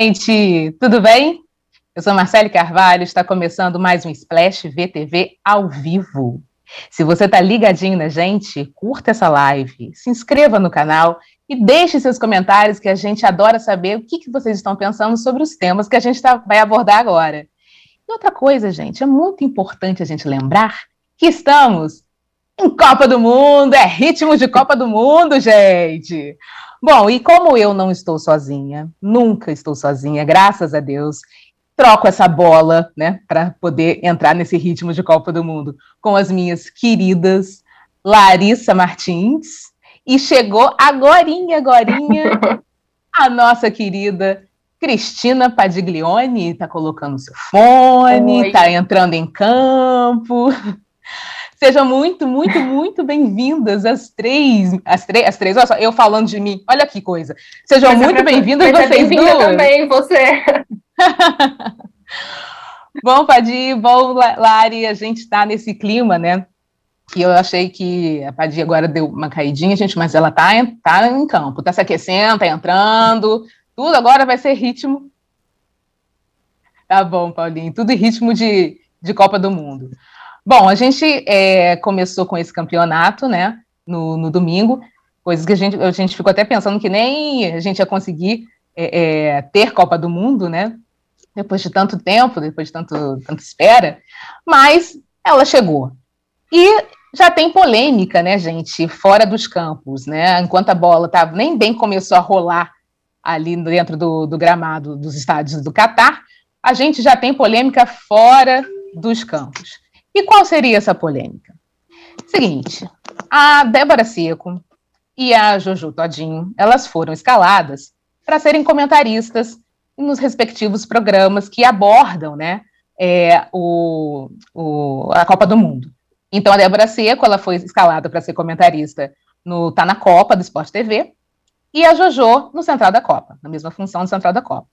gente! Tudo bem? Eu sou Marcele Carvalho, está começando mais um Splash VTV ao vivo. Se você está ligadinho na gente, curta essa live, se inscreva no canal e deixe seus comentários, que a gente adora saber o que, que vocês estão pensando sobre os temas que a gente tá, vai abordar agora. E outra coisa, gente, é muito importante a gente lembrar que estamos em Copa do Mundo, é ritmo de Copa do Mundo, gente! Bom, e como eu não estou sozinha, nunca estou sozinha, graças a Deus, troco essa bola, né, para poder entrar nesse ritmo de Copa do Mundo com as minhas queridas Larissa Martins e chegou agorinha, agorinha, a nossa querida Cristina Padiglione, está colocando seu fone, está entrando em campo. Sejam muito, muito, muito bem-vindas as três, as três, as três, olha só, eu falando de mim, olha que coisa. Sejam Mas muito bem-vindas vocês bem duas. também, você. bom, Padi, bom, Lari, a gente está nesse clima, né? Que eu achei que a Padi agora deu uma caidinha, gente, mas ela tá, tá em campo, tá se aquecendo, tá entrando, tudo agora vai ser ritmo. Tá bom, Paulinho, tudo em ritmo de, de Copa do Mundo. Bom, a gente é, começou com esse campeonato, né, no, no, domingo, coisas que a gente, a gente ficou até pensando que nem a gente ia conseguir é, é, ter Copa do Mundo, né, depois de tanto tempo, depois de tanto, tanta espera, mas ela chegou. E já tem polêmica, né, gente, fora dos campos, né, enquanto a bola tá, nem bem começou a rolar ali dentro do, do gramado dos estádios do Catar, a gente já tem polêmica fora dos campos. E qual seria essa polêmica? Seguinte, a Débora Seco e a Jojo Todinho, elas foram escaladas para serem comentaristas nos respectivos programas que abordam, né, é, o, o, a Copa do Mundo. Então, a Débora Seco, ela foi escalada para ser comentarista no Tá na Copa, do Sport TV, e a Jojo no Central da Copa, na mesma função do Central da Copa.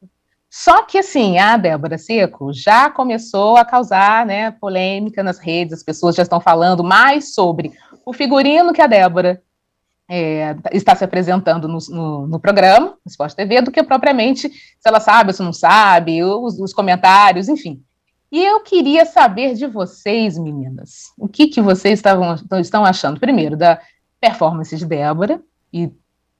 Só que, assim, a Débora Seco já começou a causar né, polêmica nas redes, as pessoas já estão falando mais sobre o figurino que a Débora é, está se apresentando no, no, no, programa, no Esporte TV, do que propriamente se ela sabe ou se não sabe, os, os, comentários, enfim. E eu queria saber de vocês, meninas, o que, que vocês estavam, estão achando, primeiro, da performance de Débora, e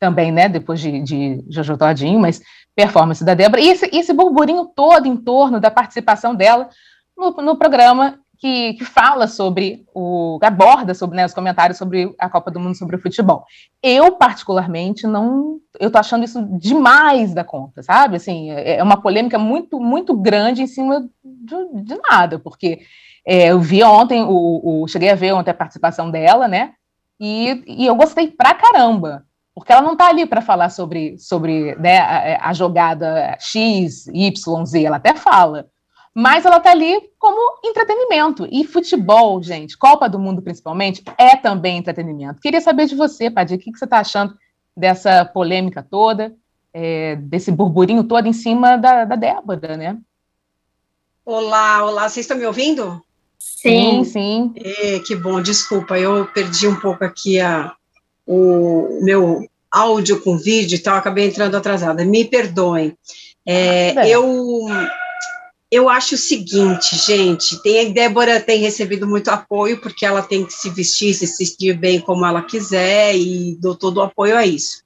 também, né, depois de, de Jojo Todinho, mas performance da Débora, e esse, esse burburinho todo em torno da participação dela no, no programa que, que, fala sobre o. aborda sobre né, os comentários sobre a Copa do Mundo sobre o futebol. Eu, particularmente, não. Eu tô achando isso demais da conta, sabe? Assim, é, é uma polêmica muito, muito grande em cima de, de nada, porque é, eu vi ontem, o, o, cheguei a ver ontem a participação dela, né? E, e eu gostei pra caramba porque ela não está ali para falar sobre, sobre né, a, a, jogada X, Y, Z, ela até fala, mas ela está ali como entretenimento. E futebol, gente, Copa do Mundo principalmente, é também entretenimento. Queria saber de você, Padir, o que, que você está achando dessa polêmica toda, é, desse burburinho todo em cima da, da Débora, né? Olá, olá, vocês estão me ouvindo? Sim, sim. É, que bom, desculpa, eu perdi um pouco aqui a, o meu áudio com vídeo e tal, acabei entrando atrasada. Me perdoem. É, ah, eu eu acho o seguinte, gente, tem a Débora tem recebido muito apoio porque ela tem que se vestir, se vestir bem como ela quiser e dou todo o apoio a isso.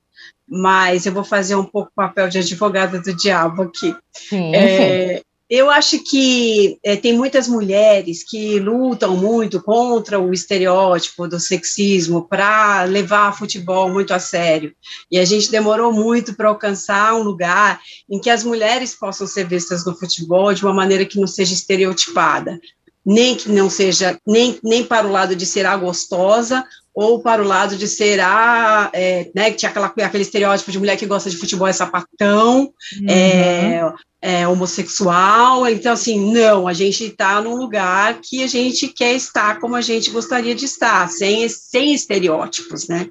Mas eu vou fazer um pouco o papel de advogada do diabo aqui. Sim, é, sim. Eu acho que é, tem muitas mulheres que lutam muito contra o estereótipo do sexismo para levar futebol muito a sério. E a gente demorou muito para alcançar um lugar em que as mulheres possam ser vistas no futebol de uma maneira que não seja estereotipada nem que não seja, nem, nem para o lado de ser a gostosa, ou para o lado de ser a, é, né, que tinha aquela, aquele estereótipo de mulher que gosta de futebol é sapatão, uhum. é, é, homossexual, então assim, não, a gente está num lugar que a gente quer estar como a gente gostaria de estar, sem, sem estereótipos, né?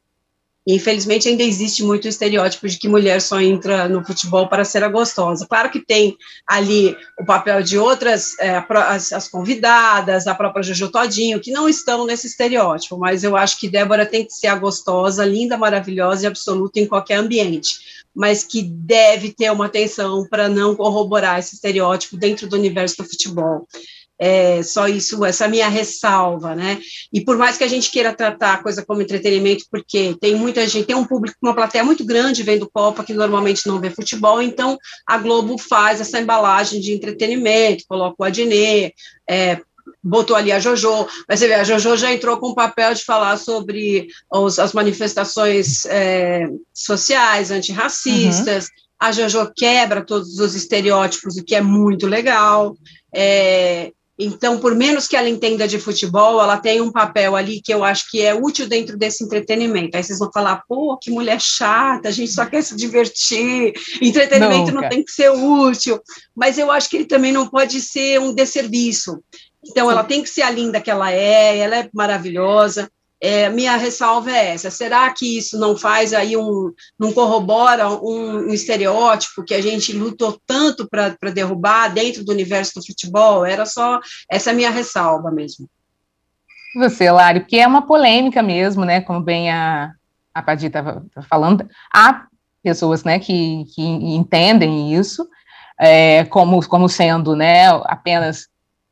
Infelizmente ainda existe muito o estereótipo de que mulher só entra no futebol para ser a gostosa. Claro que tem ali o papel de outras, é, as, as, convidadas, a própria Jojo Todinho, que não estão nesse estereótipo, mas eu acho que Débora tem que ser a gostosa, linda, maravilhosa e absoluta em qualquer ambiente, mas que deve ter uma atenção para não corroborar esse estereótipo dentro do universo do futebol. É, só isso, essa minha ressalva, né? E por mais que a gente queira tratar a coisa como entretenimento, porque tem muita gente, tem um público, uma plateia muito grande vendo Copa que normalmente não vê futebol, então a Globo faz essa embalagem de entretenimento, coloca o Adnet, é, botou ali a Jojo, mas você vê, a Jojo já entrou com o papel de falar sobre os, as manifestações é, sociais, antirracistas, uhum. a Jojo quebra todos os estereótipos, o que é muito legal, é, então, por menos que ela entenda de futebol, ela tem um papel ali que eu acho que é útil dentro desse entretenimento. Aí vocês vão falar, pô, que mulher chata, a gente só quer se divertir, entretenimento não, não tem que ser útil. Mas eu acho que ele também não pode ser um desserviço. Então, ela tem que ser a linda que ela é, ela é maravilhosa, é, minha ressalva é essa: será que isso não faz aí um, não corrobora um, um estereótipo que a gente lutou tanto para derrubar dentro do universo do futebol? Era só essa minha ressalva mesmo. Você, Lari, porque é uma polêmica mesmo, né? Como bem a, a Paty estava falando, há pessoas né, que, que entendem isso é, como, como sendo né, apenas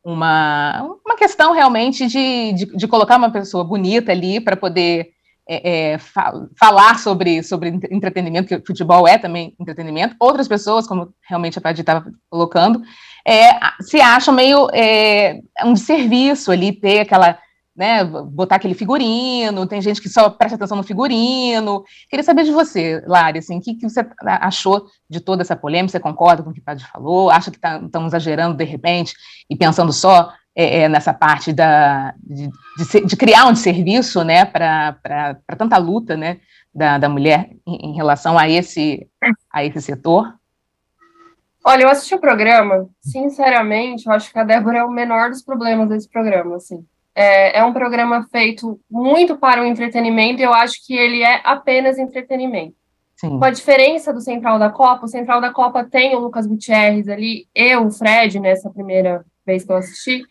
uma, uma questão realmente de, de, de colocar uma pessoa bonita ali para poder é, é, fa falar sobre, sobre entretenimento, que futebol é também entretenimento. Outras pessoas, como realmente a Paty estava colocando, é, se acham meio é, um serviço ali ter aquela né, botar aquele figurino, tem gente que só presta atenção no figurino. Queria saber de você, Lari, assim, o que, que você achou de toda essa polêmica? Você concorda com o que o Padre falou? Acha que estão tá, exagerando de repente e pensando só é, é, nessa parte da, de, de, de, criar um serviço né, para tanta luta né, da, da mulher em, em relação a esse, a esse setor? Olha, eu assisti o programa, sinceramente, eu acho que a Débora é o menor dos problemas desse programa, assim. É, é, um programa feito muito para o entretenimento, e eu acho que ele é apenas entretenimento. Sim. Com a diferença do Central da Copa, o Central da Copa tem o Lucas Gutierrez ali, eu, o Fred, nessa primeira vez que eu assisti,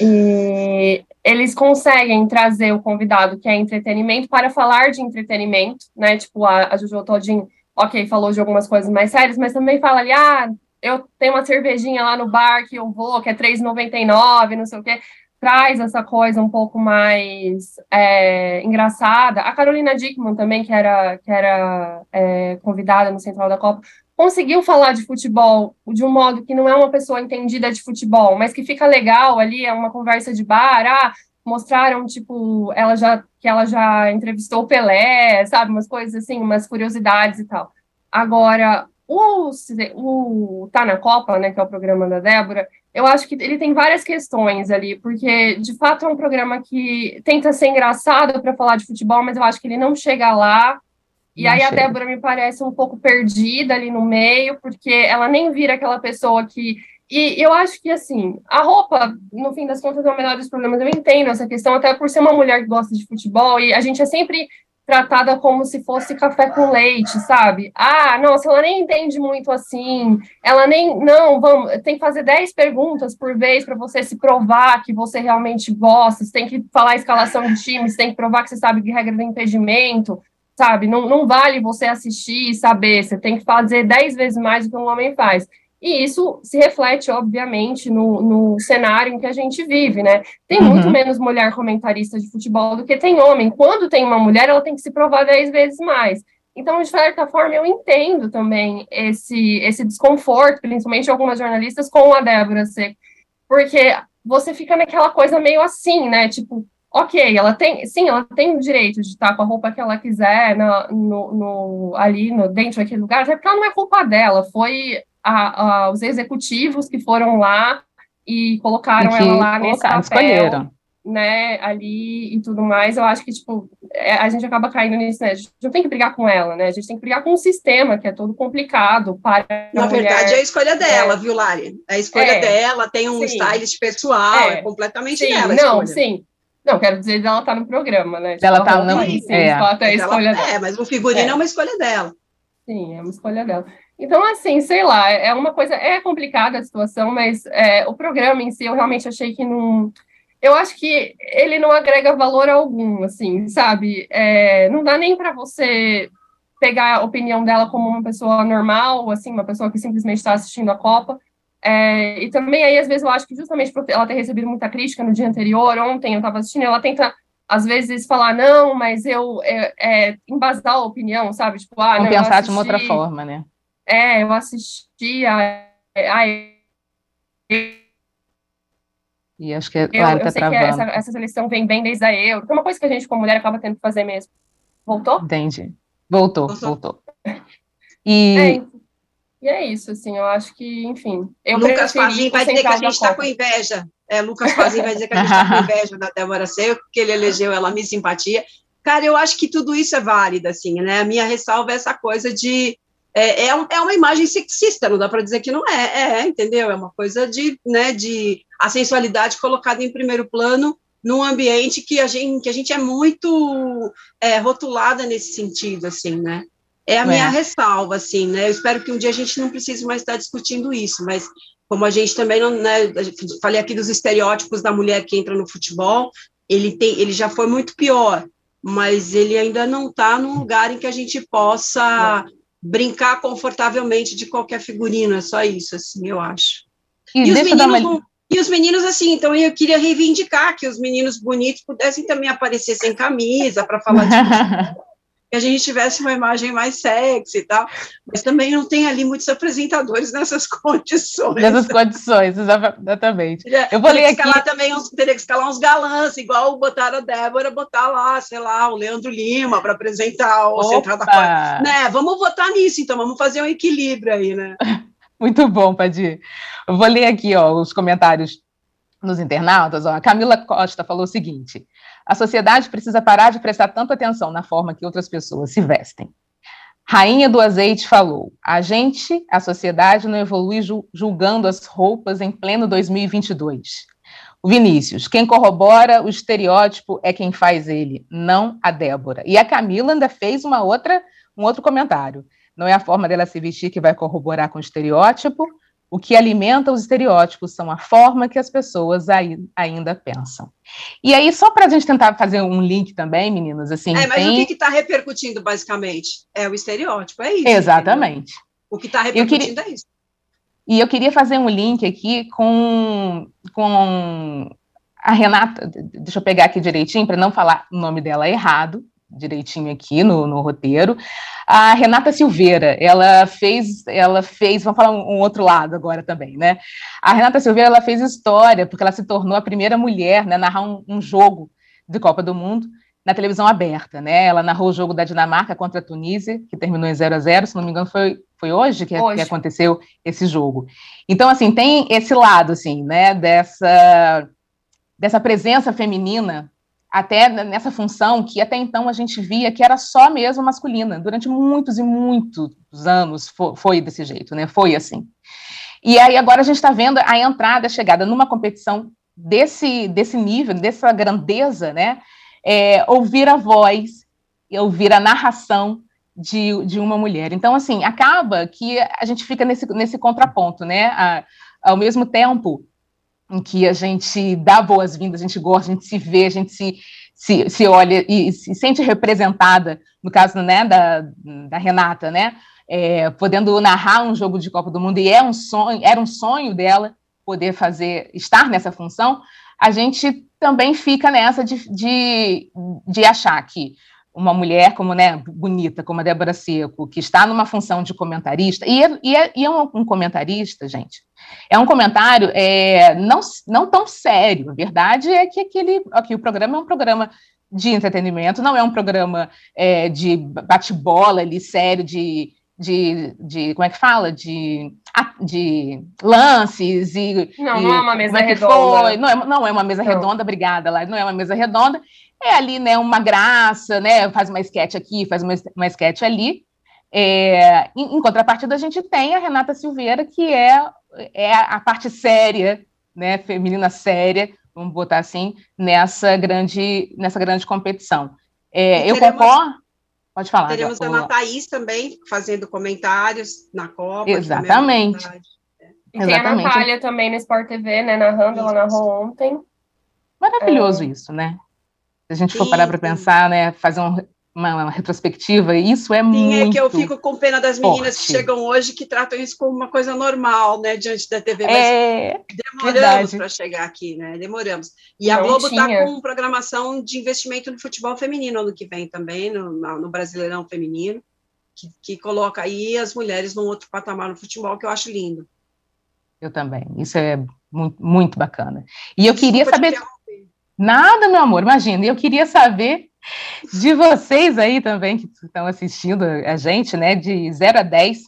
e eles conseguem trazer o convidado que é entretenimento para falar de entretenimento, né? Tipo, a, a Juju Todinho, ok, falou de algumas coisas mais sérias, mas também fala ali, ah, eu tenho uma cervejinha lá no bar que eu vou, que é R$3,99, não sei o quê traz essa coisa um pouco mais é, engraçada. A Carolina Dickman também, que era, que era é, convidada no Central da Copa, conseguiu falar de futebol de um modo que não é uma pessoa entendida de futebol, mas que fica legal ali, é uma conversa de bar, ah, mostraram, tipo, ela já, que ela já entrevistou o Pelé, sabe, umas coisas assim, umas curiosidades e tal. Agora, o, o Tá na Copa, né, que é o programa da Débora, eu acho que ele tem várias questões ali, porque de fato é um programa que tenta ser engraçado para falar de futebol, mas eu acho que ele não chega lá. E não aí chega. a Débora me parece um pouco perdida ali no meio, porque ela nem vira aquela pessoa que. E eu acho que, assim, a roupa, no fim das contas, é o menor dos problemas. Eu entendo essa questão, até por ser uma mulher que gosta de futebol, e a gente é sempre tratada como se fosse café com leite, sabe? Ah, nossa, ela nem entende muito assim, ela nem, não, vamos, tem que fazer 10 perguntas por vez para você se provar que você realmente gosta, você tem que falar escalação de time, você tem que provar que você sabe de regra do impedimento, sabe? Não, não vale você assistir e saber, você tem que fazer 10 vezes mais do que um homem faz. E isso se reflete, obviamente, no, no cenário em que a gente vive, né? Tem uhum. muito menos mulher comentarista de futebol do que tem homem. Quando tem uma mulher, ela tem que se provar dez vezes mais. Então, de certa forma, eu entendo também esse, esse desconforto, principalmente algumas jornalistas, com a Débora Seco, porque você fica naquela coisa meio assim, né? Tipo, ok, ela tem, sim, ela tem o direito de estar com a roupa que ela quiser no, no, ali no, dentro daquele lugar, até porque ela não é culpa dela, foi a, a, os executivos que foram lá e colocaram que ela lá nesse papel, escolheram. né, ali e tudo mais, eu acho que, tipo, é, a gente acaba caindo nisso, né, a gente não tem que brigar com ela, né, a gente tem que brigar com o sistema, que é todo complicado para Na verdade, é a escolha dela, é. viu, Lari? É a escolha é, dela, tem um sim. stylist pessoal, é, é completamente sim, dela Não, sim, Não, quero dizer dela estar tá no programa, né? Ela tipo, tá no... Sim, é. Ela tá a escolha ela, dela. É, mas o figurino é. é uma escolha dela. Sim, é uma escolha dela. Então, assim, sei lá, é uma coisa, é complicada a situação, mas é, o programa em si, eu realmente achei que não. Eu acho que ele não agrega valor algum, assim, sabe? É, não dá nem para você pegar a opinião dela como uma pessoa normal, assim, uma pessoa que simplesmente está assistindo a Copa. É, e também aí, às vezes, eu acho que justamente por ela ter recebido muita crítica no dia anterior, ontem eu estava assistindo, ela tenta, às vezes, falar, não, mas eu é, é, embasar a opinião, sabe? Tipo, ah, não, pensar assisti, de uma outra forma, né? É, eu assisti a. a e acho que é, claro, eu, tá sei travando. que essa, essa seleção vem bem desde a Euro, é uma coisa que a gente, como mulher, acaba tendo que fazer mesmo. Voltou? Entendi. Voltou, voltou. voltou. E... É, e é isso, assim, eu acho que, enfim. Eu Lucas Fazin vai dizer que a gente está com inveja. É, Lucas Fazin vai dizer que a gente está com inveja da Débora Seco, que ele elegeu ela me simpatia. Cara, eu acho que tudo isso é válido, assim, né? A minha ressalva é essa coisa de. É, é, um, é uma imagem sexista, não dá para dizer que não é, é, é, entendeu? É uma coisa de, né, de a sensualidade colocada em primeiro plano num ambiente que a gente, que a gente é muito é, rotulada nesse sentido, assim, né? É a minha é. ressalva, assim, né? Eu espero que um dia a gente não precise mais estar discutindo isso, mas como a gente também não, né? Falei aqui dos estereótipos da mulher que entra no futebol, ele tem, ele já foi muito pior, mas ele ainda não está num lugar em que a gente possa brincar confortavelmente de qualquer figurino, é só isso, assim, eu acho. E, e os meninos uma... E os meninos, assim, então eu queria reivindicar que os meninos bonitos pudessem também aparecer sem camisa para falar de que a gente tivesse uma imagem mais sexy e tal, mas também não tem ali muitos apresentadores nessas condições. Nessas condições, exatamente. Eu vou ler aqui. Escalar também uns, teria que escalar uns galãs, igual botar a Débora, botar lá, sei lá, o Leandro Lima para apresentar o Central da Né, vamos votar nisso, então, vamos fazer um equilíbrio aí, né? Muito bom, Padir. Eu vou ler aqui ó, os comentários nos internautas. Ó. A Camila Costa falou o seguinte: a sociedade precisa parar de prestar tanta atenção na forma que outras pessoas se vestem. Rainha do Azeite falou: a gente, a sociedade, não evolui julgando as roupas em pleno 2022. O Vinícius, quem corrobora o estereótipo é quem faz ele, não a Débora. E a Camila ainda fez uma outra, um outro comentário. Não é a forma dela se vestir que vai corroborar com o estereótipo, o que alimenta os estereótipos são a forma que as pessoas aí, ainda pensam. E aí, só para a gente tentar fazer um link também, meninas, assim. É, mas tem... o que está repercutindo, basicamente? É o estereótipo, é isso. Exatamente. Entendeu? O que está repercutindo queria... é isso. E eu queria fazer um link aqui com, com a Renata, deixa eu pegar aqui direitinho, para não falar o nome dela errado, direitinho aqui no, no roteiro. A Renata Silveira, ela fez, ela fez, vamos falar um, um, outro lado agora também, né? A Renata Silveira, ela fez história, porque ela se tornou a primeira mulher né, a narrar um, um jogo de Copa do Mundo na televisão aberta, né? Ela narrou o jogo da Dinamarca contra a Tunísia, que terminou em 0 a 0 se não me engano, foi, foi hoje que, hoje que aconteceu esse jogo. Então, assim, tem esse lado, assim, né, dessa, dessa presença feminina até nessa função que até então a gente via que era só mesmo masculina. Durante muitos e muitos anos foi, desse jeito, né? Foi assim. E aí agora a gente está vendo a entrada, a chegada numa competição desse, desse nível, dessa grandeza, né? É, ouvir a voz, ouvir a narração de, de uma mulher. Então, assim, acaba que a gente fica nesse, nesse contraponto, né? A, ao mesmo tempo em que a gente dá boas-vindas, a gente gosta, a gente se vê, a gente se, se, se olha e se sente representada, no caso né, da, da Renata, né, é, podendo narrar um jogo de Copa do Mundo, e é um sonho, era um sonho dela poder fazer, estar nessa função, a gente também fica nessa de, de, de achar que uma mulher como, né, bonita, como a Débora Seco, que está numa função de comentarista, e é, e é, e é um, um, comentarista, gente, é um comentário é, não, não tão sério, a verdade é que aquele, aqui, o programa é um programa de entretenimento, não é um programa é, de bate-bola ali, sério, de, de, de, como é que fala, de, de lances e... Não, e, não é uma mesa é redonda. Não é, não é uma mesa não. redonda, obrigada, lá, não é uma mesa redonda, é ali, né, uma graça, né, faz uma sketch aqui, faz uma, uma sketch ali. É, em, em, contrapartida, a gente tem a Renata Silveira, que é, é a parte séria, né, feminina séria, vamos botar assim, nessa grande, nessa grande competição. É, eu teremos, concordo. Pode falar. Teremos já, a Ana Thaís também fazendo comentários na Copa. Exatamente. E tem a Natália também no Sport TV, né? Narrando, ela narrou ontem. Maravilhoso é. isso, né? Se a gente for sim, parar para pensar, né? Fazer um, uma, uma, retrospectiva, isso é Sim, muito. Sim, é que eu fico com pena das meninas forte. que chegam hoje que tratam isso como uma coisa normal, né, diante da TV. Mas é, demoramos para chegar aqui, né? Demoramos. E Não a Globo está com programação de investimento no futebol feminino ano que vem também, no, no Brasileirão Feminino, que, que coloca aí as mulheres num outro patamar no futebol, que eu acho lindo. Eu também. Isso é muito, muito bacana. E eu Desculpa queria saber. Nada, meu amor, imagina. Eu queria saber de vocês aí também que estão assistindo a gente, né, de 0 a 10,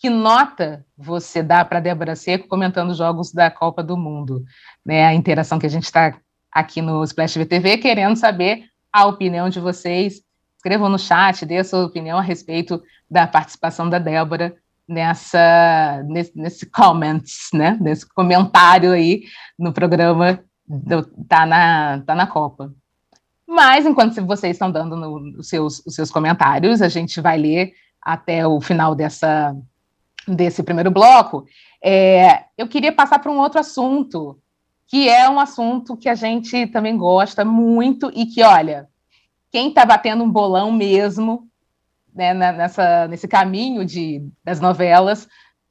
que nota você dá para Débora Seco comentando jogos da Copa do Mundo? Né, a interação que a gente está aqui no Splash VTV, querendo saber a opinião de vocês. Escrevam no chat, dê a sua opinião a respeito da participação da Débora nessa, nesse, nesse comments, né, nesse comentário aí no programa do, tá, na, tá na Copa. Mas, enquanto vocês estão dando no, os, seus, os seus comentários, a gente vai ler até o final dessa, desse primeiro bloco. É, eu queria passar para um outro assunto, que é um assunto que a gente também gosta muito e que, olha, quem está batendo um bolão mesmo né, nessa, nesse caminho de, das novelas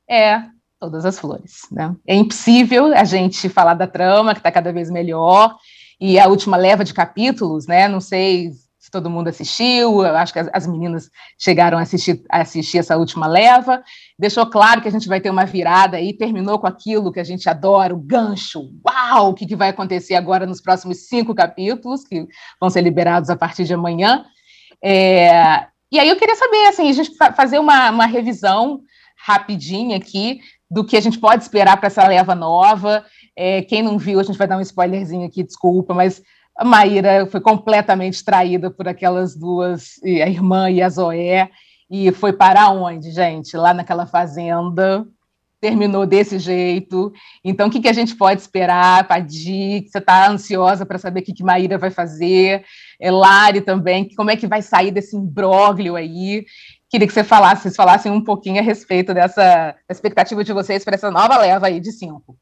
é Todas as Flores. Né? É impossível a gente falar da trama, que está cada vez melhor, e a última leva de capítulos, né? Não sei se todo mundo assistiu, eu acho que as, as meninas chegaram a assistir, a assistir essa última leva. Deixou claro que a gente vai ter uma virada aí, terminou com aquilo que a gente adora, o gancho. Uau! O que, que vai acontecer agora nos próximos cinco capítulos, que vão ser liberados a partir de amanhã. É, e aí eu queria saber, assim, a gente fazer uma, uma revisão rapidinha aqui do que a gente pode esperar para essa leva nova. É, quem não viu, a gente vai dar um spoilerzinho aqui, desculpa, mas a Maíra foi completamente traída por aquelas duas, a irmã e a Zoé, e foi para onde, gente? Lá naquela fazenda, terminou desse jeito. Então, o que, que a gente pode esperar, Padi? Você está ansiosa para saber o que, que Maíra vai fazer? É, Lari também, como é que vai sair desse imbróglio aí? Queria que você falasse, vocês falassem um pouquinho a respeito dessa expectativa de vocês para essa nova leva aí de cinco.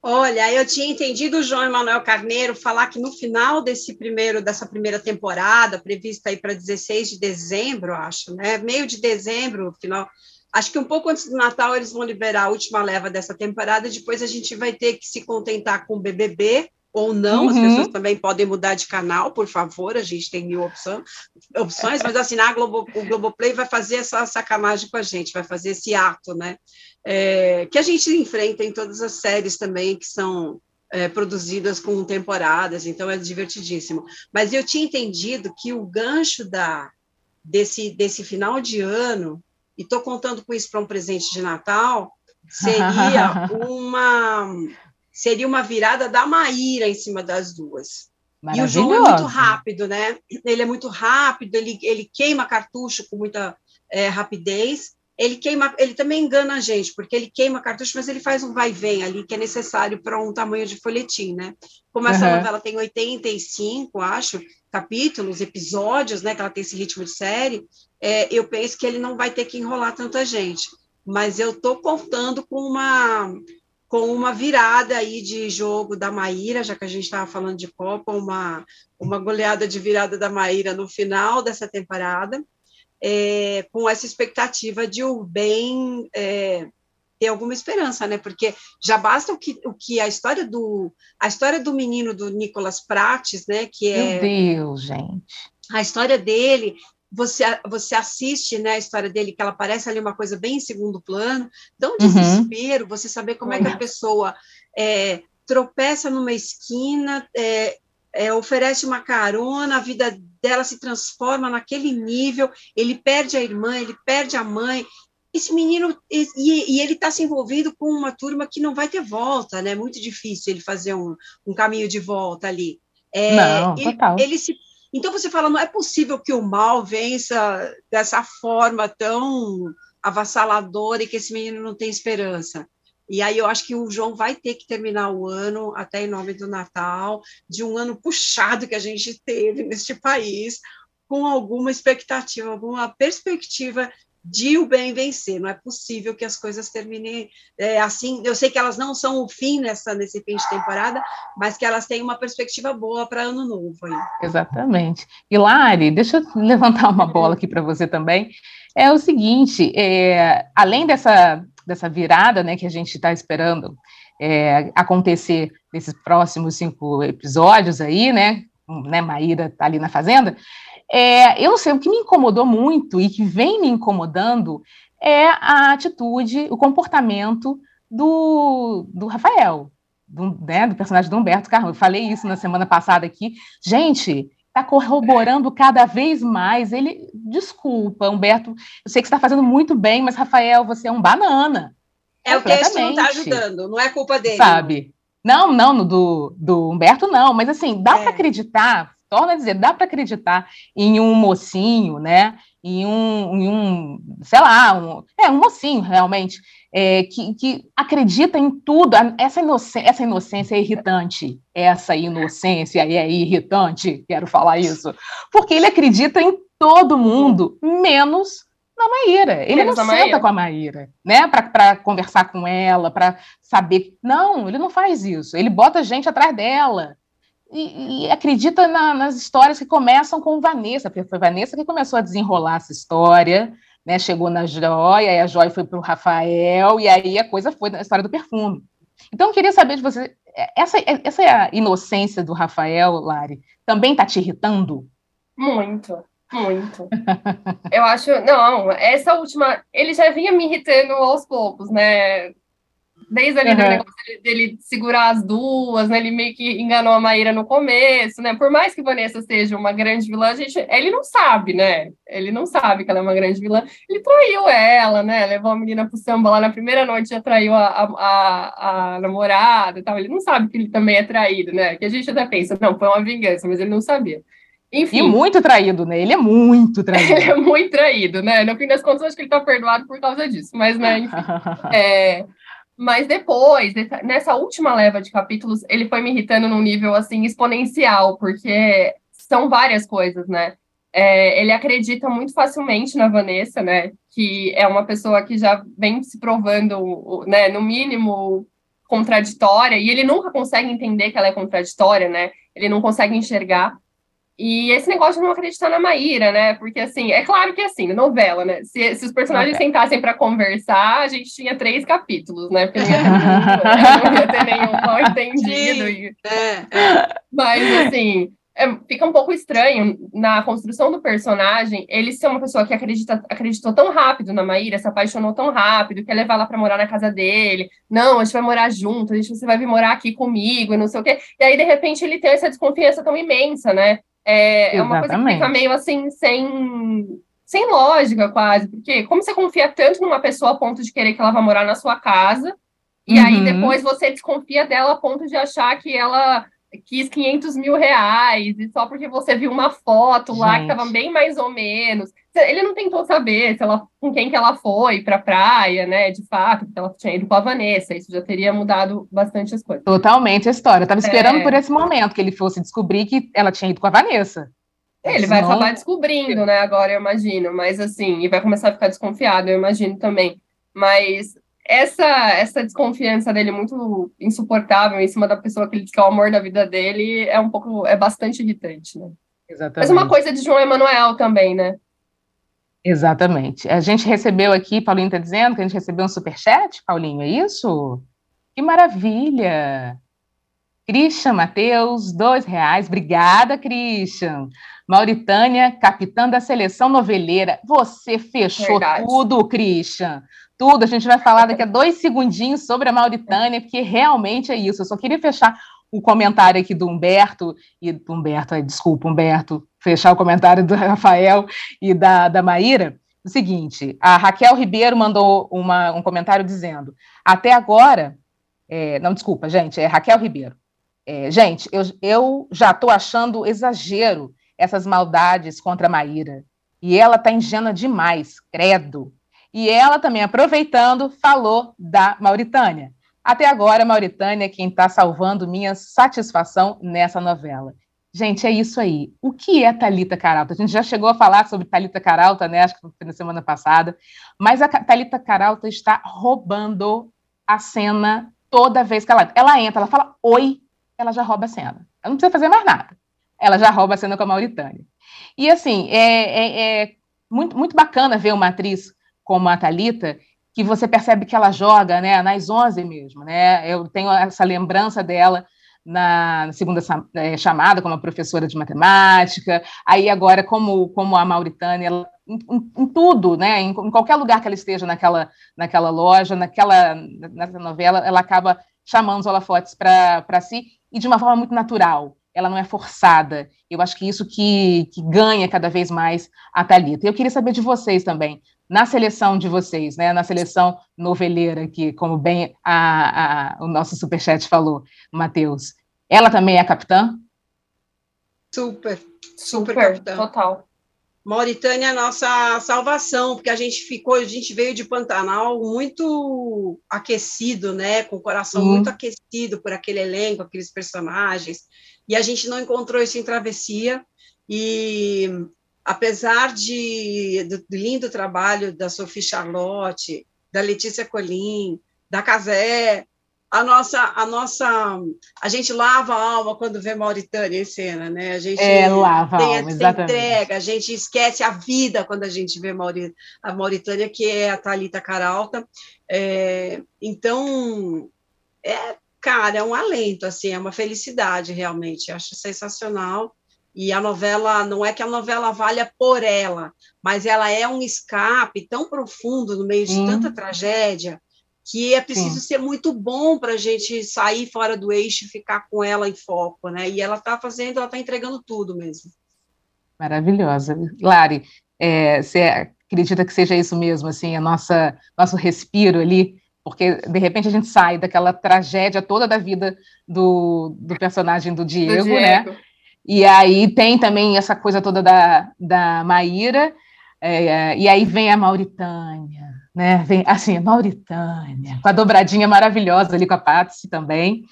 Olha, eu tinha entendido o João Emanuel Carneiro falar que no final desse primeiro dessa primeira temporada, prevista aí para 16 de dezembro, acho, né? Meio de dezembro, final, acho que um pouco antes do Natal eles vão liberar a última leva dessa temporada, depois a gente vai ter que se contentar com o BBB ou não, uhum. as pessoas também podem mudar de canal, por favor, a gente tem mil opção, opções, mas assim, a Globo, o Globoplay vai fazer essa sacanagem com a gente, vai fazer esse ato, né? É, que a gente enfrenta em todas as séries também que são é, produzidas com temporadas, então é divertidíssimo. Mas eu tinha entendido que o gancho da, desse, desse final de ano, e estou contando com isso para um presente de Natal, seria uma seria uma virada da Maíra em cima das duas. E o João é muito rápido, né? Ele é muito rápido, ele, ele queima cartucho com muita é, rapidez. Ele queima, ele também engana a gente, porque ele queima cartucho, mas ele faz um vai vem ali que é necessário para um tamanho de folhetim, né? Como essa uhum. novela tem 85, acho, capítulos, episódios, né? Que ela tem esse ritmo de série, é, eu penso que ele não vai ter que enrolar tanta gente. Mas eu estou contando com uma com uma virada aí de jogo da Maíra, já que a gente estava falando de Copa, uma, uma goleada de virada da Maíra no final dessa temporada, é, com essa expectativa de o bem é, ter alguma esperança, né? Porque já basta o que, o que a história do a história do menino do Nicolas Prates, né? Que é Meu Deus, gente. A história dele você, você assiste né, a história dele, que ela parece ali uma coisa bem em segundo plano, dá um uhum. desespero uhum. você saber como é que a pessoa é, tropeça numa esquina, é, é, oferece uma carona, a vida dela se transforma naquele nível, ele perde a irmã, ele perde a mãe. Esse menino, e, e ele está se envolvido com uma turma que não vai ter volta, né? É muito difícil ele fazer um, um caminho de volta ali. É, não, ele, ele se então você fala, não é possível que o mal vença dessa forma tão avassaladora e que esse menino não tem esperança. E aí eu acho que o João vai ter que terminar o ano, até em nome do Natal, de um ano puxado que a gente teve neste país, com alguma expectativa, alguma perspectiva de o bem vencer. Não é possível que as coisas terminem é, assim. Eu sei que elas não são o fim nessa, nesse fim de temporada, mas que elas têm uma perspectiva boa para ano novo. Aí. Exatamente. E Lari, deixa eu levantar uma bola aqui para você também. É o seguinte, é, além dessa, dessa virada né, que a gente está esperando é, acontecer nesses próximos cinco episódios aí, né? né Maíra está ali na fazenda, é, eu não sei, o que me incomodou muito e que vem me incomodando é a atitude, o comportamento do, do Rafael, do, né, do personagem do Humberto Carrão. Eu falei isso na semana passada aqui. Gente, está corroborando cada vez mais. Ele, desculpa, Humberto, eu sei que está fazendo muito bem, mas Rafael, você é um banana. É o texto não está ajudando, não é culpa dele. Sabe? Não, não, do, do Humberto não, mas assim, dá é. para acreditar torna a dizer, dá para acreditar em um mocinho, né? Em um, em um sei lá, um, é um mocinho realmente, é, que, que acredita em tudo. Essa inocência, essa inocência é irritante. Essa inocência é irritante, quero falar isso. Porque ele acredita em todo mundo, menos na Maíra. Ele menos não senta Maíra. com a Maíra, né? Para conversar com ela, para saber. Não, ele não faz isso. Ele bota gente atrás dela e, e acredita na, nas histórias que começam com Vanessa, porque foi Vanessa que começou a desenrolar essa história, né? Chegou na Joia, a Joia foi para o Rafael, e aí a coisa foi na história do perfume. Então, eu queria saber de você, essa, essa é a inocência do Rafael, Lari, também está te irritando? Muito, muito. eu acho, não, essa última, ele já vinha me irritando aos poucos, né? Desde ali uhum. negócio dele, dele, segurar as duas, né? Ele meio que enganou a Maíra no começo, né? Por mais que Vanessa seja uma grande vilã, a gente, ele não sabe, né? Ele não sabe que ela é uma grande vilã. Ele traiu ela, né? Levou a menina pro samba lá na primeira noite, já traiu a, a, a, a namorada e tal. Ele não sabe que ele também é traído, né? Que a gente até pensa, não, foi uma vingança, mas ele não sabia. Enfim. E muito traído, né? Ele é muito traído. ele é muito traído, né? No fim das contas, acho que ele tá perdoado por causa disso. Mas, né, enfim. é, mas depois, nessa última leva de capítulos, ele foi me irritando num nível assim exponencial, porque são várias coisas, né? É, ele acredita muito facilmente na Vanessa, né? Que é uma pessoa que já vem se provando, né? No mínimo contraditória, e ele nunca consegue entender que ela é contraditória, né? Ele não consegue enxergar. E esse negócio de não acreditar na Maíra, né? Porque, assim, é claro que, assim, novela, né? Se, se os personagens okay. sentassem para conversar, a gente tinha três capítulos, né? Porque não ia ter, não ia ter nenhum mal entendido. E... É, é. Mas, assim, é, fica um pouco estranho na construção do personagem ele ser uma pessoa que acredita, acreditou tão rápido na Maíra, se apaixonou tão rápido, quer levar ela para morar na casa dele. Não, a gente vai morar junto, a gente, você vai vir morar aqui comigo e não sei o quê. E aí, de repente, ele tem essa desconfiança tão imensa, né? É, é uma coisa que fica meio assim, sem, sem lógica quase, porque como você confia tanto numa pessoa a ponto de querer que ela vá morar na sua casa, e uhum. aí depois você desconfia dela a ponto de achar que ela quis 500 mil reais, e só porque você viu uma foto Gente. lá que estava bem mais ou menos. Ele não tentou saber se ela, com quem que ela foi para a praia, né? De fato, porque ela tinha ido com a Vanessa. Isso já teria mudado bastante as coisas. Totalmente a história. Eu tava esperando é... por esse momento que ele fosse descobrir que ela tinha ido com a Vanessa. É, ele vai acabar descobrindo, né? Agora eu imagino, mas assim, e vai começar a ficar desconfiado, eu imagino também. Mas essa essa desconfiança dele muito insuportável em cima da pessoa que ele diz que é o amor da vida dele é um pouco é bastante irritante, né? Exatamente. Mas uma coisa de João Emanuel também, né? Exatamente. A gente recebeu aqui, Paulinho está dizendo que a gente recebeu um superchat, Paulinho, é isso? Que maravilha! Christian Matheus, dois reais. Obrigada, Christian. Mauritânia, capitã da seleção noveleira. Você fechou Verdade. tudo, Christian tudo. A gente vai falar daqui a dois segundinhos sobre a Mauritânia, porque realmente é isso. Eu só queria fechar o comentário aqui do Humberto, e do Humberto, desculpa, Humberto, fechar o comentário do Rafael e da, da Maíra. O seguinte, a Raquel Ribeiro mandou uma, um comentário dizendo: até agora, é, não, desculpa, gente, é Raquel Ribeiro. É, gente, eu, eu já estou achando exagero essas maldades contra a Maíra. E ela está ingênua demais, credo. E ela também, aproveitando, falou da Mauritânia. Até agora, Mauritânia é quem está salvando minha satisfação nessa novela. Gente, é isso aí. O que é Talita Caralta? A gente já chegou a falar sobre Talita Caralta, né? Acho que foi na semana passada. Mas a Talita Caralta está roubando a cena toda vez que ela, ela entra, ela fala oi, ela já rouba a cena. Ela não precisa fazer mais nada. Ela já rouba a cena com a Mauritânia. E assim, é, é, é muito, muito bacana ver uma atriz como a Talita, que você percebe que ela joga, né, nas 11 mesmo, né? Eu tenho essa lembrança dela na segunda é, chamada como professora de matemática, aí agora como, como a Mauritânia, ela, em, em, tudo, né, em, em, qualquer lugar que ela esteja naquela, naquela loja, naquela nessa novela, ela acaba chamando os holofotes para si e de uma forma muito natural, ela não é forçada. Eu acho que isso que, que ganha cada vez mais a Thalita. Eu queria saber de vocês também, na seleção de vocês, né, na seleção noveleira, que, como bem a, a, o nosso superchat falou, Matheus, ela também é capitã? Super, super, super capitã. Total. Mauritânia é a nossa salvação, porque a gente ficou, a gente veio de Pantanal muito aquecido, né, com o coração hum. muito aquecido por aquele elenco, aqueles personagens, e a gente não encontrou isso em Travessia, e apesar de, do, do lindo trabalho da Sophie Charlotte, da Letícia Colim, da Casé, a nossa, a nossa, a gente lava a alma quando vê Mauritânia em cena, né? A gente é, lava tem, a alma, exatamente. entrega, a gente esquece a vida quando a gente vê Mauri, a Mauritânia, que é a Talita Caralta. É, então, é, cara, é um alento, assim, é uma felicidade realmente. Acho sensacional. E a novela, não é que a novela valha por ela, mas ela é um escape tão profundo no meio de hum. tanta tragédia que é preciso Sim. ser muito bom para a gente sair fora do eixo e ficar com ela em foco, né? E ela está fazendo, ela está entregando tudo mesmo. Maravilhosa. Lari, é, você acredita que seja isso mesmo, assim, a nossa, nosso respiro ali? Porque, de repente, a gente sai daquela tragédia toda da vida do, do personagem do Diego, do Diego. né? E aí tem também essa coisa toda da, da Maíra, é, e aí vem a Mauritânia, né? Vem assim, Mauritânia, com a dobradinha maravilhosa ali com a Patsy também.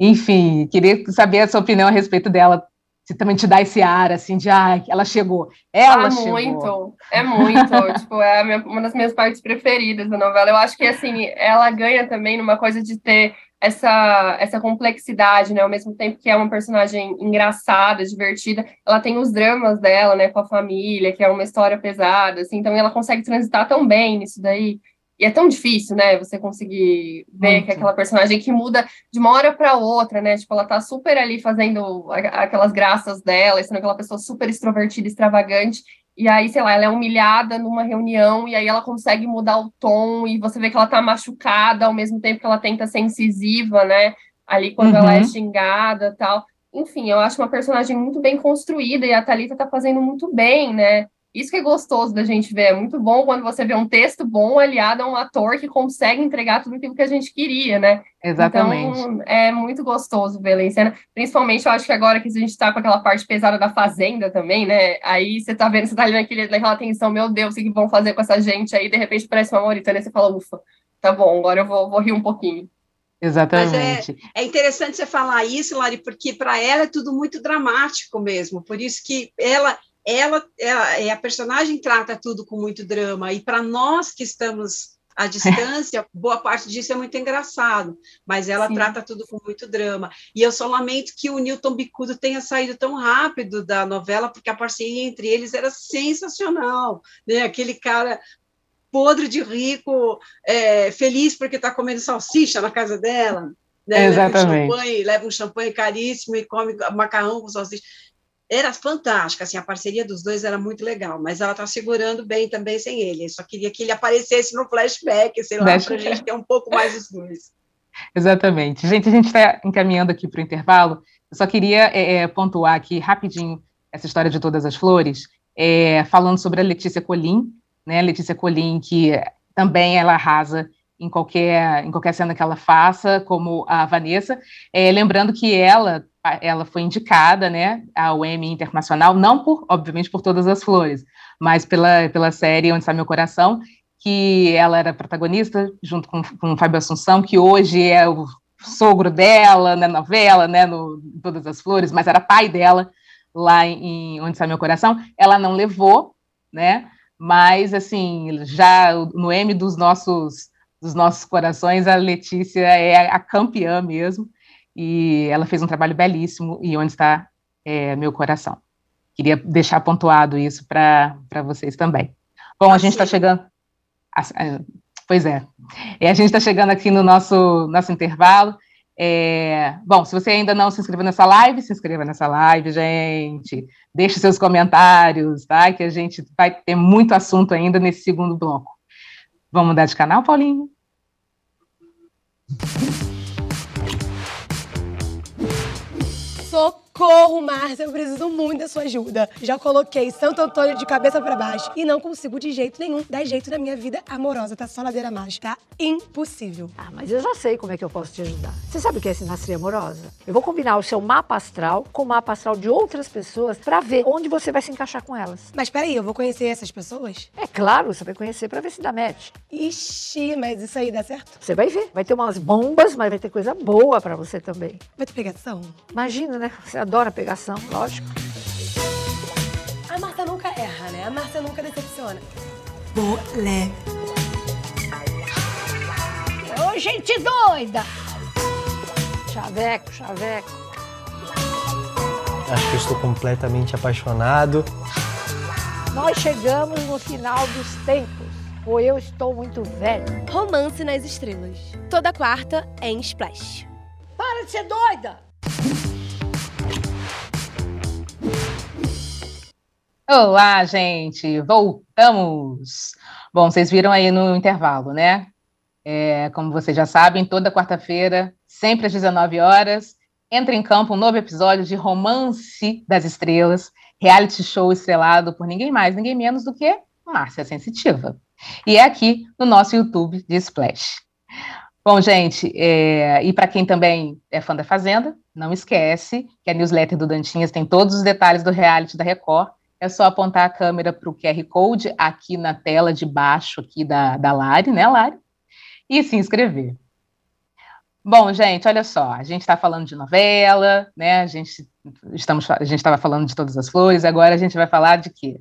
Enfim, queria saber a sua opinião a respeito dela. Se também te dá esse ar assim de ah, ela chegou. Ela ah, chegou. muito, é muito. tipo, é minha, uma das minhas partes preferidas da novela. Eu acho que assim, ela ganha também numa coisa de ter essa, essa complexidade, né? Ao mesmo tempo que é uma personagem engraçada, divertida, ela tem os dramas dela, né? Com a família, que é uma história pesada, assim. Então, ela consegue transitar tão bem nisso daí. E é tão difícil, né? Você conseguir ver Muito. que é aquela personagem que muda de uma hora para outra, né? Tipo, ela tá super ali fazendo aquelas graças dela, sendo aquela pessoa super extrovertida, extravagante, e aí, sei lá, ela é humilhada numa reunião e aí ela consegue mudar o tom e você vê que ela tá machucada ao mesmo tempo que ela tenta ser incisiva, né? Ali quando uhum. ela é uhum. xingada tal. Enfim, eu acho uma personagem muito bem construída e a Thalita tá fazendo muito bem, né? Isso que é gostoso da gente ver. É muito bom quando você vê um texto bom aliado a um ator que consegue entregar tudo aquilo que a gente queria, né? Exatamente. Então, é muito gostoso ver ela em cena. Principalmente, eu acho que agora que a gente tá com aquela parte pesada da Fazenda também, né? Aí você tá vendo, você tá ali naquele, naquela tensão, meu Deus, o que vão fazer com essa gente? Aí, de repente, parece uma Mauritânia, você fala, ufa, tá bom, agora eu vou, vou rir um pouquinho. Exatamente. É, é, interessante você falar isso, Lari, porque para ela é tudo muito dramático mesmo. Por isso que ela ela, ela é, a personagem trata tudo com muito drama e para nós que estamos à distância, boa parte disso é muito engraçado, mas ela Sim. trata tudo com muito drama. E eu só lamento que o Newton Bicudo tenha saído tão rápido da novela, porque a parceria entre eles era sensacional, né? Aquele cara podre de rico, é, feliz porque está comendo salsicha na casa dela, né? Exatamente. Leva um, champanhe, leva um champanhe caríssimo e come macarrão com salsicha era fantástica, assim, a parceria dos dois era muito legal, mas ela está segurando bem também sem ele. Eu só queria que ele aparecesse no flashback, sei lá, para a gente ter um pouco mais os dois. Exatamente. Gente, a gente está encaminhando aqui para o intervalo. Eu só queria é, é, pontuar aqui rapidinho essa história de todas as flores, é, falando sobre a Letícia Colim, né? Letícia Colim, que também ela arrasa em qualquer, em qualquer cena que ela faça, como a Vanessa. É, lembrando que ela ela foi indicada, né, ao Emmy Internacional, não por, obviamente, por todas as flores, mas pela, pela série Onde Está Meu Coração, que ela era protagonista, junto com, com o Fábio Assunção, que hoje é o sogro dela na novela, né, no Todas as Flores, mas era pai dela lá em Onde Está Meu Coração. Ela não levou, né? Mas assim, já no M dos nossos dos nossos corações, a Letícia é a campeã mesmo, e ela fez um trabalho belíssimo, e onde está é, meu coração. Queria deixar pontuado isso para vocês também. Bom, a gente está chegando. Pois é. E a gente está chegando aqui no nosso, nosso intervalo. É, bom, se você ainda não se inscreveu nessa live, se inscreva nessa live, gente. Deixe seus comentários, tá? Que a gente vai ter muito assunto ainda nesse segundo bloco. Vamos mudar de canal, Paulinho? Stop. Socorro, Márcia, eu preciso muito da sua ajuda. Já coloquei Santo Antônio de cabeça para baixo e não consigo de jeito nenhum dar jeito na minha vida amorosa. Tá só ladeira abaixo, tá impossível. Ah, mas eu já sei como é que eu posso te ajudar. Você sabe o que é sinastria amorosa? Eu vou combinar o seu mapa astral com o mapa astral de outras pessoas para ver onde você vai se encaixar com elas. Mas peraí, eu vou conhecer essas pessoas? É claro, você vai conhecer para ver se dá match. Ixi, mas isso aí dá certo? Você vai ver. Vai ter umas bombas, mas vai ter coisa boa para você também. Vai ter pegação? Imagina, né? Você adora pegação, lógico. A Marta nunca erra, né? A Marta nunca decepciona. Bolé. Ô, gente doida! Chaveco, chaveco. Acho que eu estou completamente apaixonado. Nós chegamos no final dos tempos. Ou eu estou muito velho. Romance nas Estrelas. Toda quarta em Splash. Para de ser doida! Olá, gente, voltamos. Bom, vocês viram aí no intervalo, né? É, como vocês já sabem, toda quarta-feira, sempre às 19 horas, entra em campo um novo episódio de Romance das Estrelas, reality show estrelado por ninguém mais, ninguém menos do que Márcia Sensitiva. E é aqui no nosso YouTube de Splash. Bom, gente, é, e para quem também é fã da Fazenda, não esquece que a newsletter do Dantinhas tem todos os detalhes do reality da Record é só apontar a câmera para o QR Code aqui na tela de baixo aqui da, da Lari, né, Lari? E se inscrever. Bom, gente, olha só, a gente está falando de novela, né? A gente estamos, a gente estava falando de todas as flores, agora a gente vai falar de quê?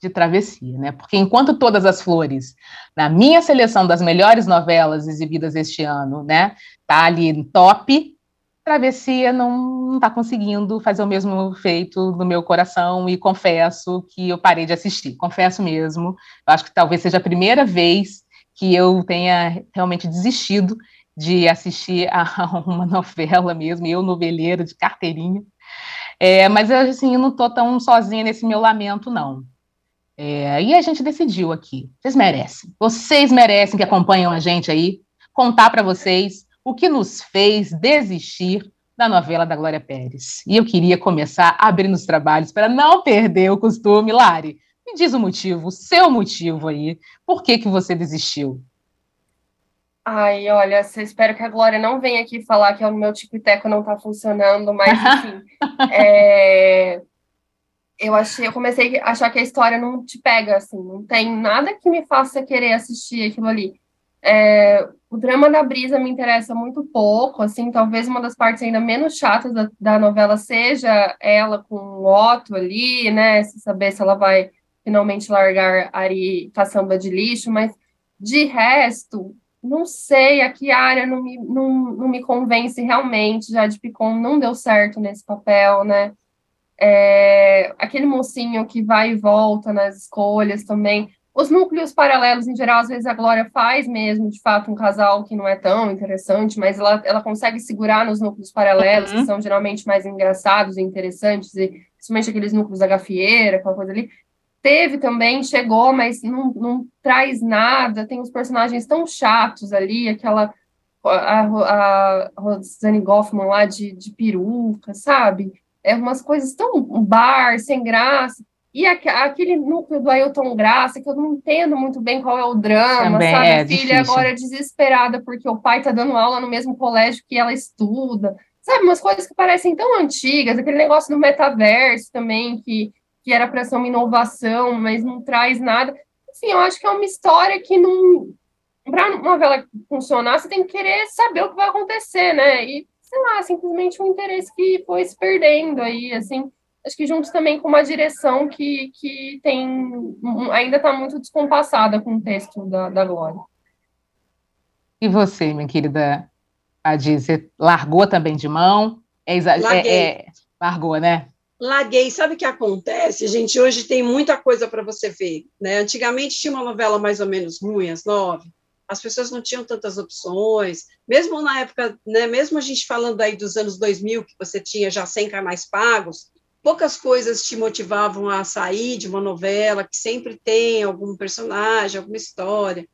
De travessia, né? Porque enquanto todas as flores, na minha seleção das melhores novelas exibidas este ano, né, tá ali top, Travessia não está conseguindo fazer o mesmo feito no meu coração e confesso que eu parei de assistir, confesso mesmo. Eu acho que talvez seja a primeira vez que eu tenha realmente desistido de assistir a uma novela mesmo, eu noveleira de carteirinha. É, mas assim, eu não estou tão sozinha nesse meu lamento, não. É, e a gente decidiu aqui. Vocês merecem. Vocês merecem que acompanham a gente aí, contar para vocês o que nos fez desistir da novela da Glória Pérez. E eu queria começar abrindo os trabalhos para não perder o costume, Lari. Me diz o motivo, o seu motivo aí. Por que, que você desistiu? Ai, olha, espero que a Glória não venha aqui falar que o meu tico e teco não está funcionando, mas enfim. é, eu achei, eu comecei a achar que a história não te pega, assim, não tem nada que me faça querer assistir aquilo ali. É, o drama da Brisa me interessa muito pouco, assim, talvez uma das partes ainda menos chatas da, da novela seja ela com o Otto ali, né, se saber se ela vai finalmente largar Ari caçamba de lixo, mas de resto, não sei, a Kiara não me, não, não me convence realmente, já de Picon não deu certo nesse papel, né, é, aquele mocinho que vai e volta nas escolhas também, os núcleos paralelos, em geral, às vezes a Glória faz mesmo, de fato, um casal que não é tão interessante, mas ela, ela consegue segurar nos núcleos paralelos, uhum. que são geralmente mais engraçados e interessantes, e principalmente aqueles núcleos da gafieira, aquela coisa ali. Teve também, chegou, mas não, não traz nada, tem os personagens tão chatos ali, aquela a, a Rosane Goffman lá de, de peruca, sabe? É umas coisas tão bar, sem graça. E aquele núcleo do Ailton Graça, que eu não entendo muito bem qual é o drama, Também sabe? É Filha difícil. agora desesperada porque o pai tá dando aula no mesmo colégio que ela estuda. Sabe, umas coisas que parecem tão antigas, aquele negócio do metaverso também, que, que era para ser uma inovação, mas não traz nada. Sim, eu acho que é uma história que não. Para uma novela funcionar, você tem que querer saber o que vai acontecer, né? E, sei lá, simplesmente um interesse que foi se perdendo aí, assim. Acho que junto também com uma direção que, que tem ainda está muito descompassada com o texto da, da Glória. E você, minha querida Adi, você largou também de mão? É, é, é, largou, né? Larguei. Sabe o que acontece, gente? Hoje tem muita coisa para você ver. Né? Antigamente tinha uma novela mais ou menos ruim, às nove. As pessoas não tinham tantas opções. Mesmo na época, né, mesmo a gente falando aí dos anos 2000, que você tinha já 100 canais pagos, poucas coisas te motivavam a sair de uma novela que sempre tem algum personagem, alguma história.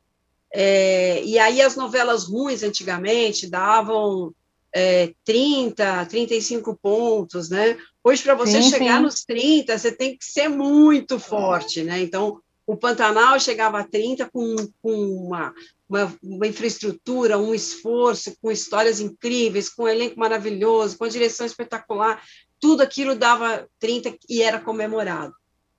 É, e aí as novelas ruins antigamente davam é, 30, 35 pontos, né? Hoje, para você sim, chegar sim. nos 30, você tem que ser muito forte, né? Então, o Pantanal chegava a 30 com, com uma, uma, uma, infraestrutura, um esforço, com histórias incríveis, com um elenco maravilhoso, com a direção espetacular, tudo aquilo dava 30 e era comemorado.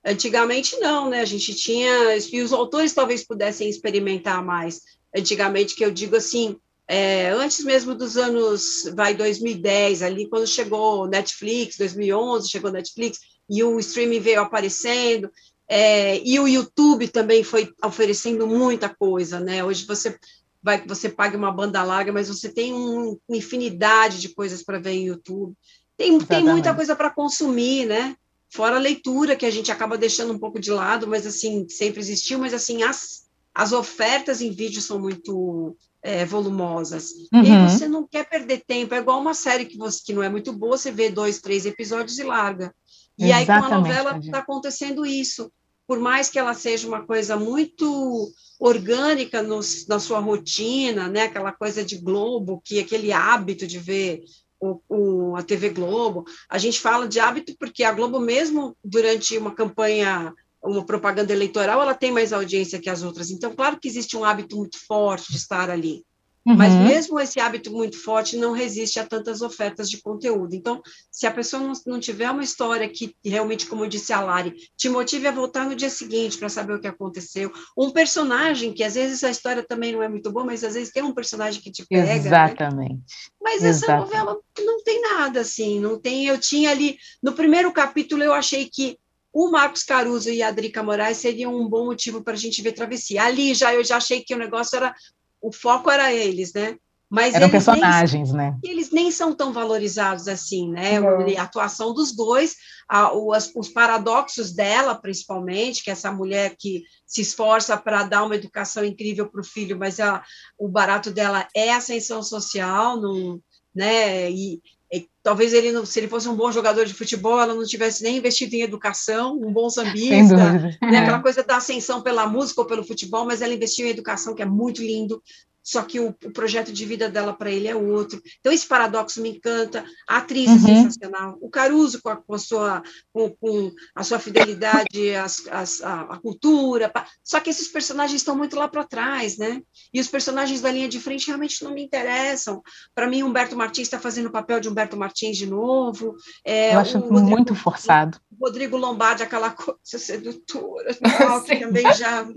Antigamente não, né? A gente tinha e os autores talvez pudessem experimentar mais. Antigamente que eu digo assim, é, antes mesmo dos anos vai 2010 ali quando chegou Netflix, 2011 chegou Netflix e o streaming veio aparecendo é, e o YouTube também foi oferecendo muita coisa, né? Hoje você vai você paga uma banda larga, mas você tem um, uma infinidade de coisas para ver em YouTube. Tem, tem muita coisa para consumir, né? Fora a leitura, que a gente acaba deixando um pouco de lado, mas assim, sempre existiu, mas assim, as, as ofertas em vídeo são muito é, volumosas. Uhum. E você não quer perder tempo, é igual uma série que, você, que não é muito boa, você vê dois, três episódios e larga. E Exatamente, aí com a novela está acontecendo isso. Por mais que ela seja uma coisa muito orgânica no, na sua rotina, né? aquela coisa de Globo, que aquele hábito de ver o, o, a TV Globo. A gente fala de hábito porque a Globo, mesmo durante uma campanha, uma propaganda eleitoral, ela tem mais audiência que as outras. Então, claro que existe um hábito muito forte de estar ali. Uhum. Mas mesmo esse hábito muito forte não resiste a tantas ofertas de conteúdo. Então, se a pessoa não, não tiver uma história que realmente, como disse a Lari, te motive a voltar no dia seguinte para saber o que aconteceu, um personagem que às vezes a história também não é muito boa, mas às vezes tem um personagem que te pega. Né? Exatamente. Né? Mas essa novela não tem nada assim, não tem. Eu tinha ali no primeiro capítulo eu achei que o Marcos Caruso e a Drica Moraes seriam um bom motivo para a gente ver Travessia. Ali já eu já achei que o negócio era o foco era eles, né? Mas Eram personagens, nem, né? Eles nem são tão valorizados assim, né? Uhum. A atuação dos dois, a, os, os, paradoxos dela, principalmente, que é essa mulher que se esforça para dar uma educação incrível para o filho, mas a, o barato dela é a ascensão social, não, né? E, e, talvez ele não, se ele fosse um bom jogador de futebol, ela não tivesse nem investido em educação, um bom sambista, né? aquela é. coisa da ascensão pela música ou pelo futebol, mas ela investiu em educação, que é muito lindo, só que o, o projeto de vida dela para ele é outro. Então, esse paradoxo me encanta. A atriz é uhum. é sensacional. O Caruso, com a, com a sua, com, com, a sua fidelidade às, às, à, à, cultura. Só que esses personagens estão muito lá para trás, né? E os personagens da linha de frente realmente não me interessam. Para mim, Humberto Martins está fazendo o papel de Humberto Martins de novo. É, Eu acho Rodrigo, muito forçado. Rodrigo Lombardi, aquela coisa sedutora, que também já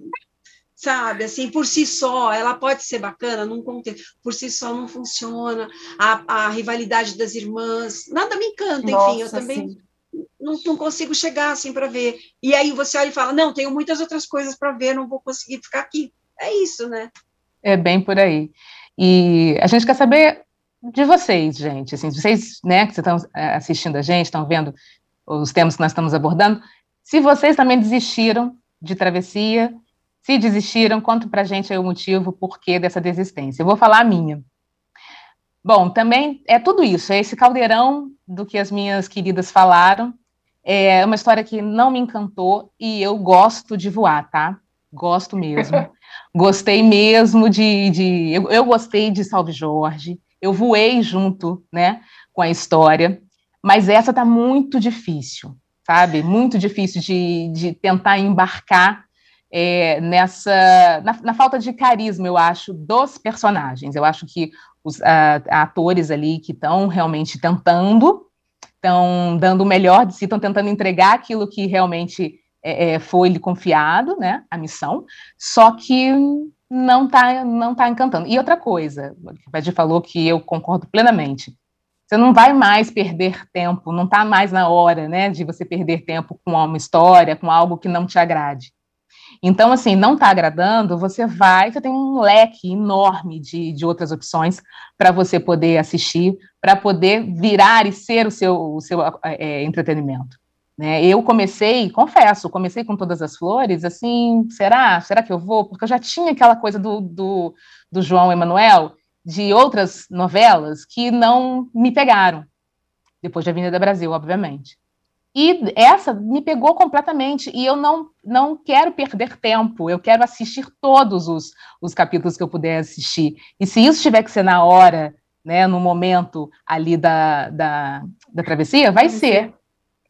sabe? Assim, por si só, ela pode ser bacana num contexto, por si só não funciona. A, a rivalidade das irmãs, nada me encanta, Nossa, enfim, eu também não, não, consigo chegar assim para ver. E aí você olha e fala: não, tenho muitas outras coisas para ver, não vou conseguir ficar aqui. É isso, né? É bem por aí. E a gente quer saber de vocês, gente. Assim, vocês, né, que estão é, assistindo a gente, estão vendo os temas que nós estamos abordando, se vocês também desistiram de travessia, se desistiram, conta para a gente aí o motivo, o porquê dessa desistência. Eu vou falar a minha. Bom, também é tudo isso, é esse caldeirão do que as minhas queridas falaram. É uma história que não me encantou e eu gosto de voar, tá? Gosto mesmo. gostei mesmo de. de eu, eu, gostei de Salve Jorge, eu voei junto, né, com a história, mas essa tá muito difícil, sabe? Muito difícil de, de tentar embarcar é, nessa na, na, falta de carisma, eu acho, dos personagens. Eu acho que os a, atores ali que estão realmente tentando, estão dando o melhor de si, estão tentando entregar aquilo que realmente é, é foi lhe confiado, né, a missão, só que não está não tá encantando. E outra coisa, o Padir falou que eu concordo plenamente. Você não vai mais perder tempo, não está mais na hora, né, de você perder tempo com uma história, com algo que não te agrade. Então, assim, não está agradando, você vai, você tem um leque enorme de, de outras opções para você poder assistir, para poder virar e ser o seu, o seu é, entretenimento. Né? Eu comecei, confesso, comecei com todas as flores, assim, será? Será que eu vou? Porque eu já tinha aquela coisa do, do, do João Emanuel, de outras novelas que não me pegaram, depois de Avenida Brasil, obviamente. E essa me pegou completamente, e eu não, não quero perder tempo, eu quero assistir todos os, os capítulos que eu puder assistir. E se isso tiver que ser na hora, né, no momento ali da, da, da travessia, vai ser.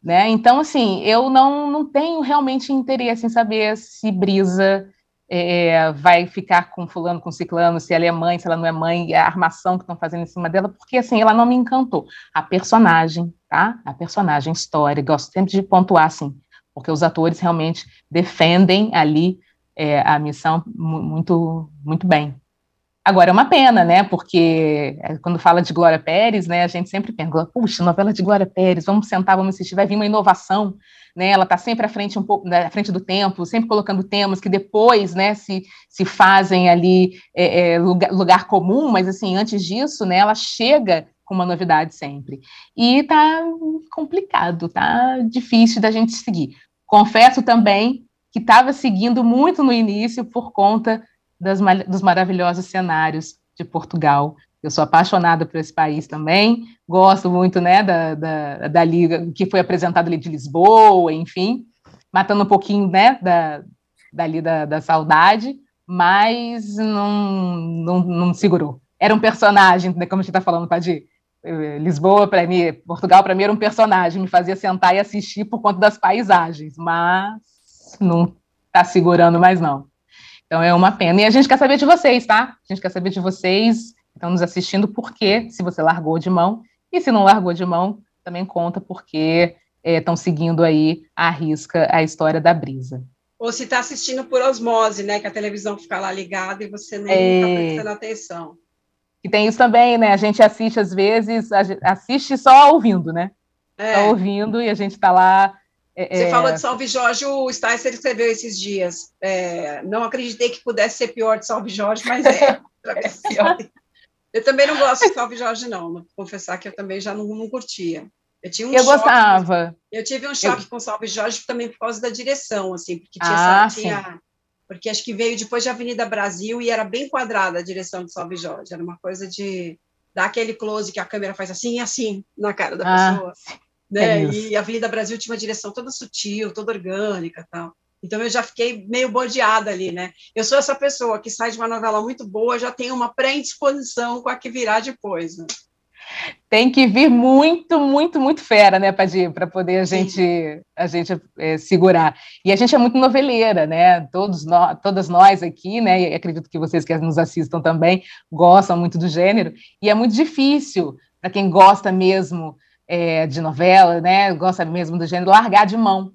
Né? Então, assim, eu não, não tenho realmente interesse em saber se Brisa é, vai ficar com fulano, com ciclano, se ela é mãe, se ela não é mãe, a armação que estão fazendo em cima dela, porque assim, ela não me encantou. A personagem, tá? A personagem, história, gosto sempre de pontuar assim, porque os atores realmente defendem ali é, a missão muito, muito bem. Agora é uma pena, né? Porque é, quando fala de Glória Pérez, né, a gente sempre pensa, puxa, novela de Glória Pérez, vamos sentar, vamos assistir, vai vir uma inovação, né? Ela está sempre à frente um pouco, né, à frente do tempo, sempre colocando temas que depois, né, se, se fazem ali é, é, lugar, lugar, comum, mas assim, antes disso, né, ela chega com uma novidade sempre. E tá complicado, tá difícil da gente seguir. Confesso também que estava seguindo muito no início por conta das, dos maravilhosos cenários de Portugal. Eu sou apaixonada por esse país também, gosto muito né, da, da, da liga que foi apresentada ali de Lisboa, enfim, matando um pouquinho né, da, dali da, da saudade, mas não, não, não segurou. Era um personagem, né, como a gente está falando, Padir. Lisboa, para mim, Portugal, para mim, era um personagem, me fazia sentar e assistir por conta das paisagens, mas não está segurando mais, não. Então é uma pena. E a gente quer saber de vocês, tá? A gente quer saber de vocês que estão nos assistindo, por quê, se você largou de mão. E se não largou de mão, também conta porque estão é, seguindo aí a risca a história da brisa. Ou se está assistindo por osmose, né? Que a televisão fica lá ligada e você nem está é... prestando atenção. E tem isso também, né? A gente assiste às vezes, assiste só ouvindo, né? É. Só ouvindo e a gente está lá Você é... falou de Salve Jorge, o Sticer escreveu esses dias. É, não acreditei que pudesse ser pior de Salve Jorge, mas é. é eu também não gosto de Salve Jorge, não. Vou confessar que eu também já não, não curtia. Eu tinha um eu choque, gostava. Eu tive um choque eu... com Salve Jorge também por causa da direção, assim, porque tinha, ah, tinha porque acho que veio depois de Avenida Brasil e era bem quadrada a direção de Salve Jorge. Era uma coisa de dar aquele close que a câmera faz assim e assim na cara da ah, pessoa né? É e a Avenida Brasil tinha uma direção toda sutil, toda orgânica, tal. Então eu já fiquei meio bodeada ali, né? Eu sou essa pessoa que sai de uma novela muito boa, já tem uma pré-indisposição com a que virá depois. Né? Tem que vir muito, muito, muito fera, né, Padir, para poder a Sim. gente, a gente é, segurar. E a gente é muito noveleira, né? Todos nós, todas nós aqui, né? E acredito que vocês que nos assistam também gostam muito do gênero. E é muito difícil para quem gosta mesmo é, de novela, né, gosta mesmo do gênero, largar de mão.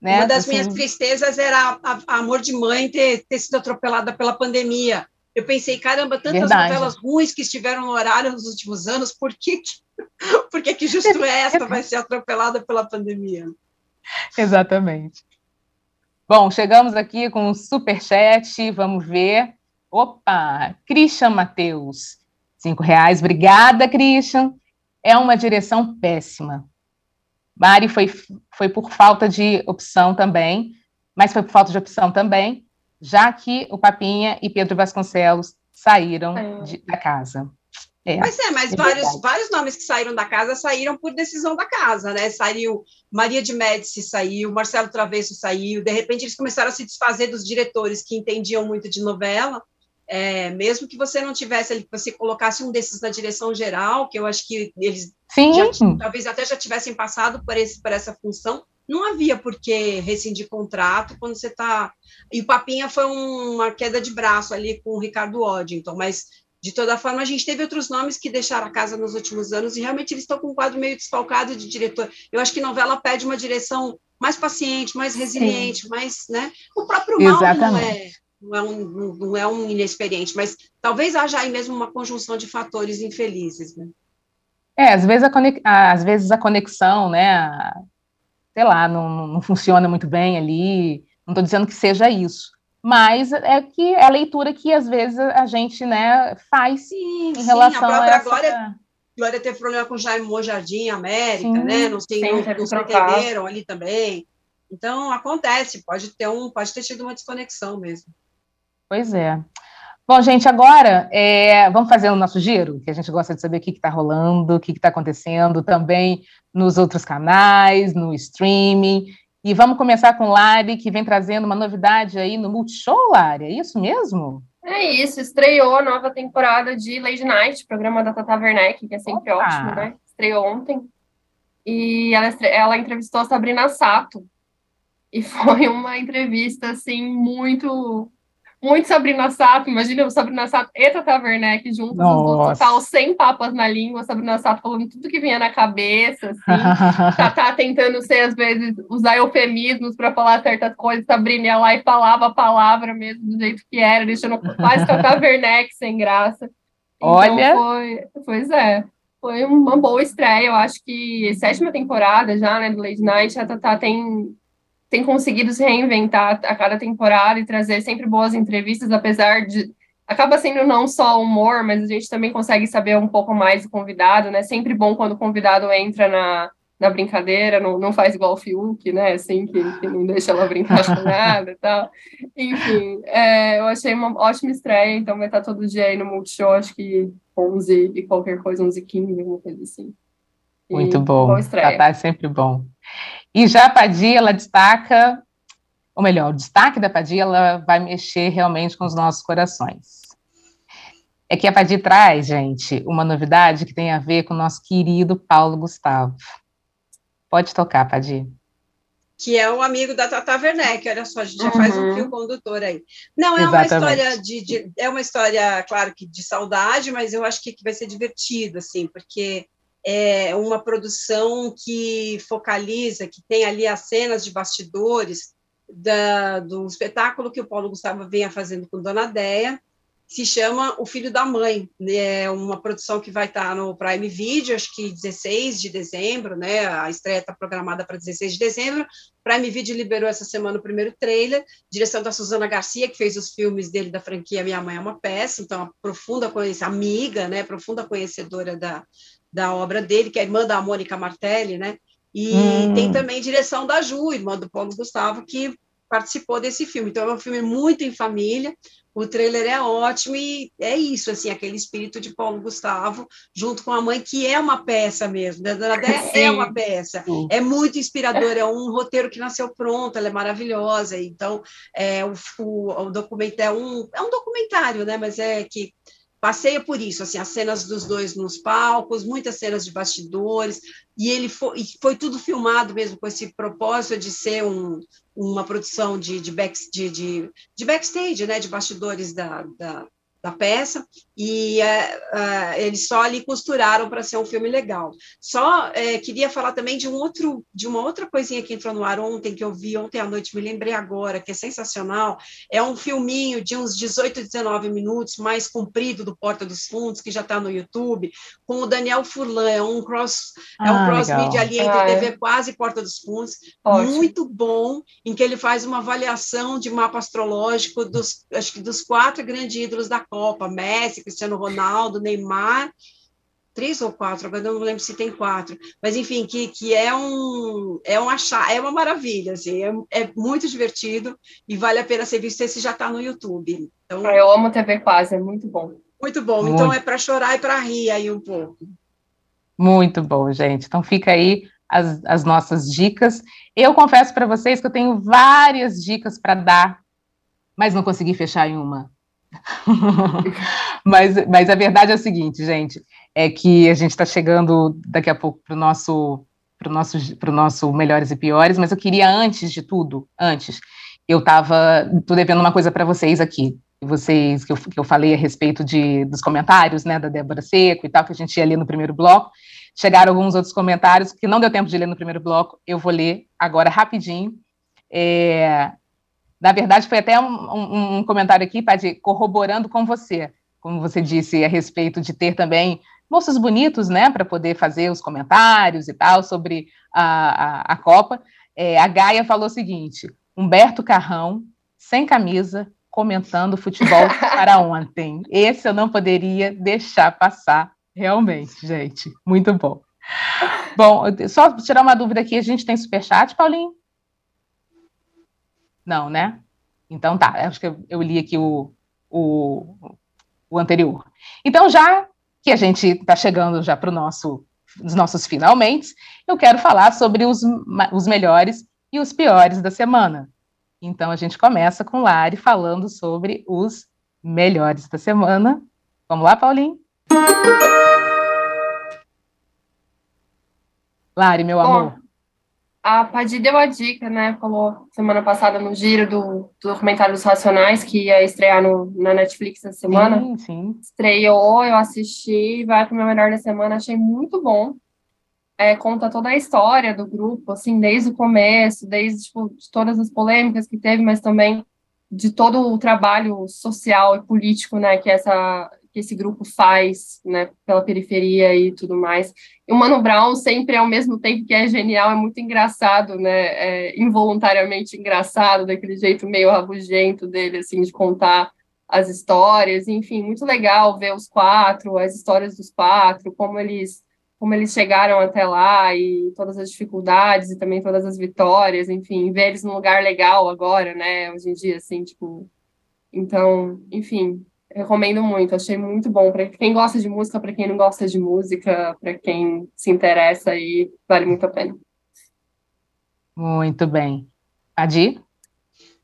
Né? Uma das assim, minhas tristezas era a, a Amor de Mãe ter, ter sido atropelada pela pandemia. Eu pensei, caramba, tantas Verdade. novelas ruins que estiveram no horário nos últimos anos, por que, por que, que justo esta vai ser atropelada pela pandemia? Exatamente. Bom, chegamos aqui com um super chat, vamos ver. Opa, Christian Matheus, cinco reais. Obrigada, Christian é uma direção péssima. Mari foi, foi por falta de opção também, mas foi por falta de opção também, já que o Papinha e Pedro Vasconcelos saíram é. de, da casa. É, mas é, mas é vários, vários nomes que saíram da casa saíram por decisão da casa, né? Saiu Maria de Médici, saiu, Marcelo Travesso saiu, de repente eles começaram a se desfazer dos diretores que entendiam muito de novela, é, mesmo que você não tivesse, que você colocasse um desses na direção geral, que eu acho que eles já, talvez até já tivessem passado por, esse, por essa função, não havia por que rescindir contrato quando você está. E o Papinha foi um, uma queda de braço ali com o Ricardo Oddington, mas De toda forma, a gente teve outros nomes que deixaram a casa nos últimos anos e realmente eles estão com um quadro meio desfalcado de diretor. Eu acho que novela pede uma direção mais paciente, mais resiliente, Sim. mais, né? O próprio mal não é, não é, um, não é um inexperiente, mas talvez haja aí mesmo uma conjunção de fatores infelizes, né? É, às vezes a, conex... às vezes a conexão, né, sei lá, não, não funciona muito bem ali, não estou dizendo que seja isso, mas é que é a leitura que às vezes a gente, né, faz sim, em relação sim, a, própria a essa... Glória, Glória teve problema com Jaime Mojardim, América, sim, né, não, sei, não, não se entenderam ali também, então acontece, pode ter um, pode ter tido uma desconexão mesmo. Pois é. Bom, gente, agora é, vamos fazer o nosso giro, que a gente gosta de saber o que está rolando, o que está acontecendo também nos outros canais, no streaming. E vamos começar com Lari, que vem trazendo uma novidade aí no Multishow, Lari, é isso mesmo? É isso, estreou a nova temporada de Lady Night, programa da Tata Werneck, que é sempre Opa. ótimo, né? Estreou ontem. E ela, ela entrevistou a Sabrina Sato. E foi uma entrevista, assim, muito muito Sabrina Sato, imagina o Sabrina Sato e Tata Werneck juntos, os total sem papas na língua, Sabrina Sato falando tudo que vinha na cabeça, assim, Tata tentando ser, às vezes, usar eufemismos para falar certas coisas, Sabrina ia lá e falava a palavra mesmo, do jeito que era, deixando quase Tata Werneck sem graça. Então, Olha! Foi, pois é, foi uma boa estreia, eu acho que sétima temporada já, né, do Lady Night, a Tata tem tem conseguido se reinventar a cada temporada e trazer sempre boas entrevistas, apesar de acaba sendo não só humor, mas a gente também consegue saber um pouco mais do convidado, né? Sempre bom quando o convidado entra na, na brincadeira, não, não faz igual o Fiuk, né? Assim, que, que não deixa ela brincar com nada e tal. Enfim, é, eu achei uma ótima estreia, então vai estar todo dia aí no Multishow, acho que 11 e qualquer coisa, 11 e 15, alguma coisa assim. Muito bom. Boa estreia. É sempre bom. E já a Padilha, ela destaca, ou melhor, o destaque da Padilha, ela vai mexer realmente com os nossos corações. É que a Padilha traz, gente, uma novidade que tem a ver com o nosso querido Paulo Gustavo. Pode tocar, Padilha que é um amigo da Tata Werneck, olha só, a gente já uhum. faz um fio condutor aí. Não, é Exatamente. uma história de, de, é uma história, claro que de saudade, mas eu acho que, que vai ser divertido, assim, porque é uma produção que focaliza, que tem ali as cenas de bastidores da, do espetáculo que o Paulo Gustavo venha fazendo com Dona Deia, se chama O Filho da Mãe, é uma produção que vai estar no Prime Video, acho que 16 de dezembro, né? A estreia está programada para 16 de dezembro. Prime Video liberou essa semana o primeiro trailer, direção da Suzana Garcia, que fez os filmes dele da franquia Minha Mãe é uma Peça, então uma profunda conhecedora, amiga, né? Profunda conhecedora da, da obra dele, que é a irmã da Mônica Martelli, né? E hum. tem também direção da Ju, irmã do Paulo Gustavo, que participou desse filme. Então é um filme muito em família. O trailer é ótimo e é isso, assim, aquele espírito de Paulo Gustavo, junto com a mãe, que é uma peça mesmo. Né? Dona Déia é uma peça. Sim. É muito inspirador, é um roteiro que nasceu pronto, ela é maravilhosa. Então, é, o, o, o documento é um, é um documentário, né? Mas é que passeia por isso, assim, as cenas dos dois nos palcos, muitas cenas de bastidores, e ele foi, foi tudo filmado mesmo com esse propósito de ser um, uma produção de, de, back, de, de, de, backstage, né, de bastidores da, da, da peça, e é, é, eles só ali costuraram para ser um filme legal. Só é, queria falar também de um outro, de uma outra coisinha que entrou no ar ontem, que eu vi ontem à noite, me lembrei agora, que é sensacional. É um filminho de uns 18, 19 minutos, mais comprido do Porta dos Fundos, que já está no YouTube, com o Daniel Furlan, é um cross, ah, é um ah, cross media ali entre ah, TV é. quase e Porta dos Fundos, Ótimo. muito bom, em que ele faz uma avaliação de mapa astrológico dos, acho que dos quatro grandes ídolos da Copa, Messi, Cristiano Ronaldo, Neymar, três ou quatro, agora não lembro se tem quatro, mas enfim, que, que é um é um achar, é uma maravilha, assim, é, é muito divertido e vale a pena ser visto. Esse já está no YouTube. Então, ah, eu amo TV quase, é muito bom. Muito bom. Muito. Então é para chorar e para rir aí um pouco. Muito bom, gente. Então fica aí as, as nossas dicas. Eu confesso para vocês que eu tenho várias dicas para dar, mas não consegui fechar em uma. mas, mas a verdade é o seguinte, gente, é que a gente está chegando daqui a pouco para o nosso para o nosso, pro nosso Melhores e Piores, mas eu queria, antes de tudo, antes, eu estava, tô devendo uma coisa para vocês aqui. vocês que eu, que eu falei a respeito de, dos comentários, né, da Débora Seco e tal, que a gente ia ler no primeiro bloco. Chegaram alguns outros comentários que não deu tempo de ler no primeiro bloco, eu vou ler agora rapidinho. É, na verdade, foi até um, um, comentário aqui, Padi, corroborando com você, como você disse, a respeito de ter também moços bonitos, né, para poder fazer os comentários e tal sobre a, a, a Copa. É, a Gaia falou o seguinte: Humberto Carrão, sem camisa, comentando futebol para ontem. Esse eu não poderia deixar passar, realmente, gente. Muito bom. Bom, só tirar uma dúvida aqui: a gente tem superchat, Paulinho? Não, né? Então tá, acho que eu, eu li aqui o, o, o anterior. Então, já que a gente está chegando já para nosso, os nossos finalmente, eu quero falar sobre os, os melhores e os piores da semana. Então, a gente começa com Lari falando sobre os melhores da semana. Vamos lá, Paulinho? Lari, meu amor. A Padi deu a dica, né? Falou semana passada no giro do, do documentário dos Racionais, que ia estrear no, na Netflix essa semana. Sim, sim. Estreou, eu assisti, vai para o meu melhor da semana, achei muito bom. É, conta toda a história do grupo, assim, desde o começo, desde tipo, de todas as polêmicas que teve, mas também de todo o trabalho social e político, né, que essa que esse grupo faz, né, pela periferia e tudo mais. E o Mano Brown sempre, ao mesmo tempo que é genial, é muito engraçado, né, é involuntariamente engraçado, daquele jeito meio rabugento dele, assim, de contar as histórias, enfim, muito legal ver os quatro, as histórias dos quatro, como eles como eles chegaram até lá e todas as dificuldades e também todas as vitórias, enfim, ver eles num lugar legal agora, né, hoje em dia, assim, tipo, então, enfim, recomendo muito, achei muito bom para quem gosta de música, para quem não gosta de música, para quem se interessa aí, vale muito a pena. Muito bem. Adi?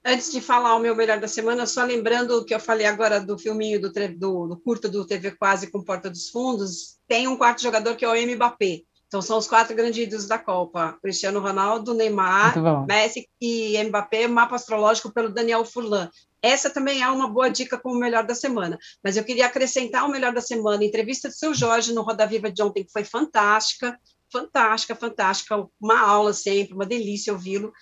Antes de falar o meu melhor da semana, só lembrando o que eu falei agora do filminho do, do, do curto do TV Quase com Porta dos Fundos, tem um quarto jogador que é o Mbappé. Então são os quatro grandes ídolos da Copa: Cristiano Ronaldo, Neymar, Messi e Mbappé, mapa astrológico pelo Daniel Furlan. Essa também é uma boa dica como melhor da semana. Mas eu queria acrescentar o melhor da semana, entrevista do seu Jorge no Roda Viva de ontem, que foi fantástica, fantástica, fantástica, uma aula sempre, uma delícia ouvi-lo.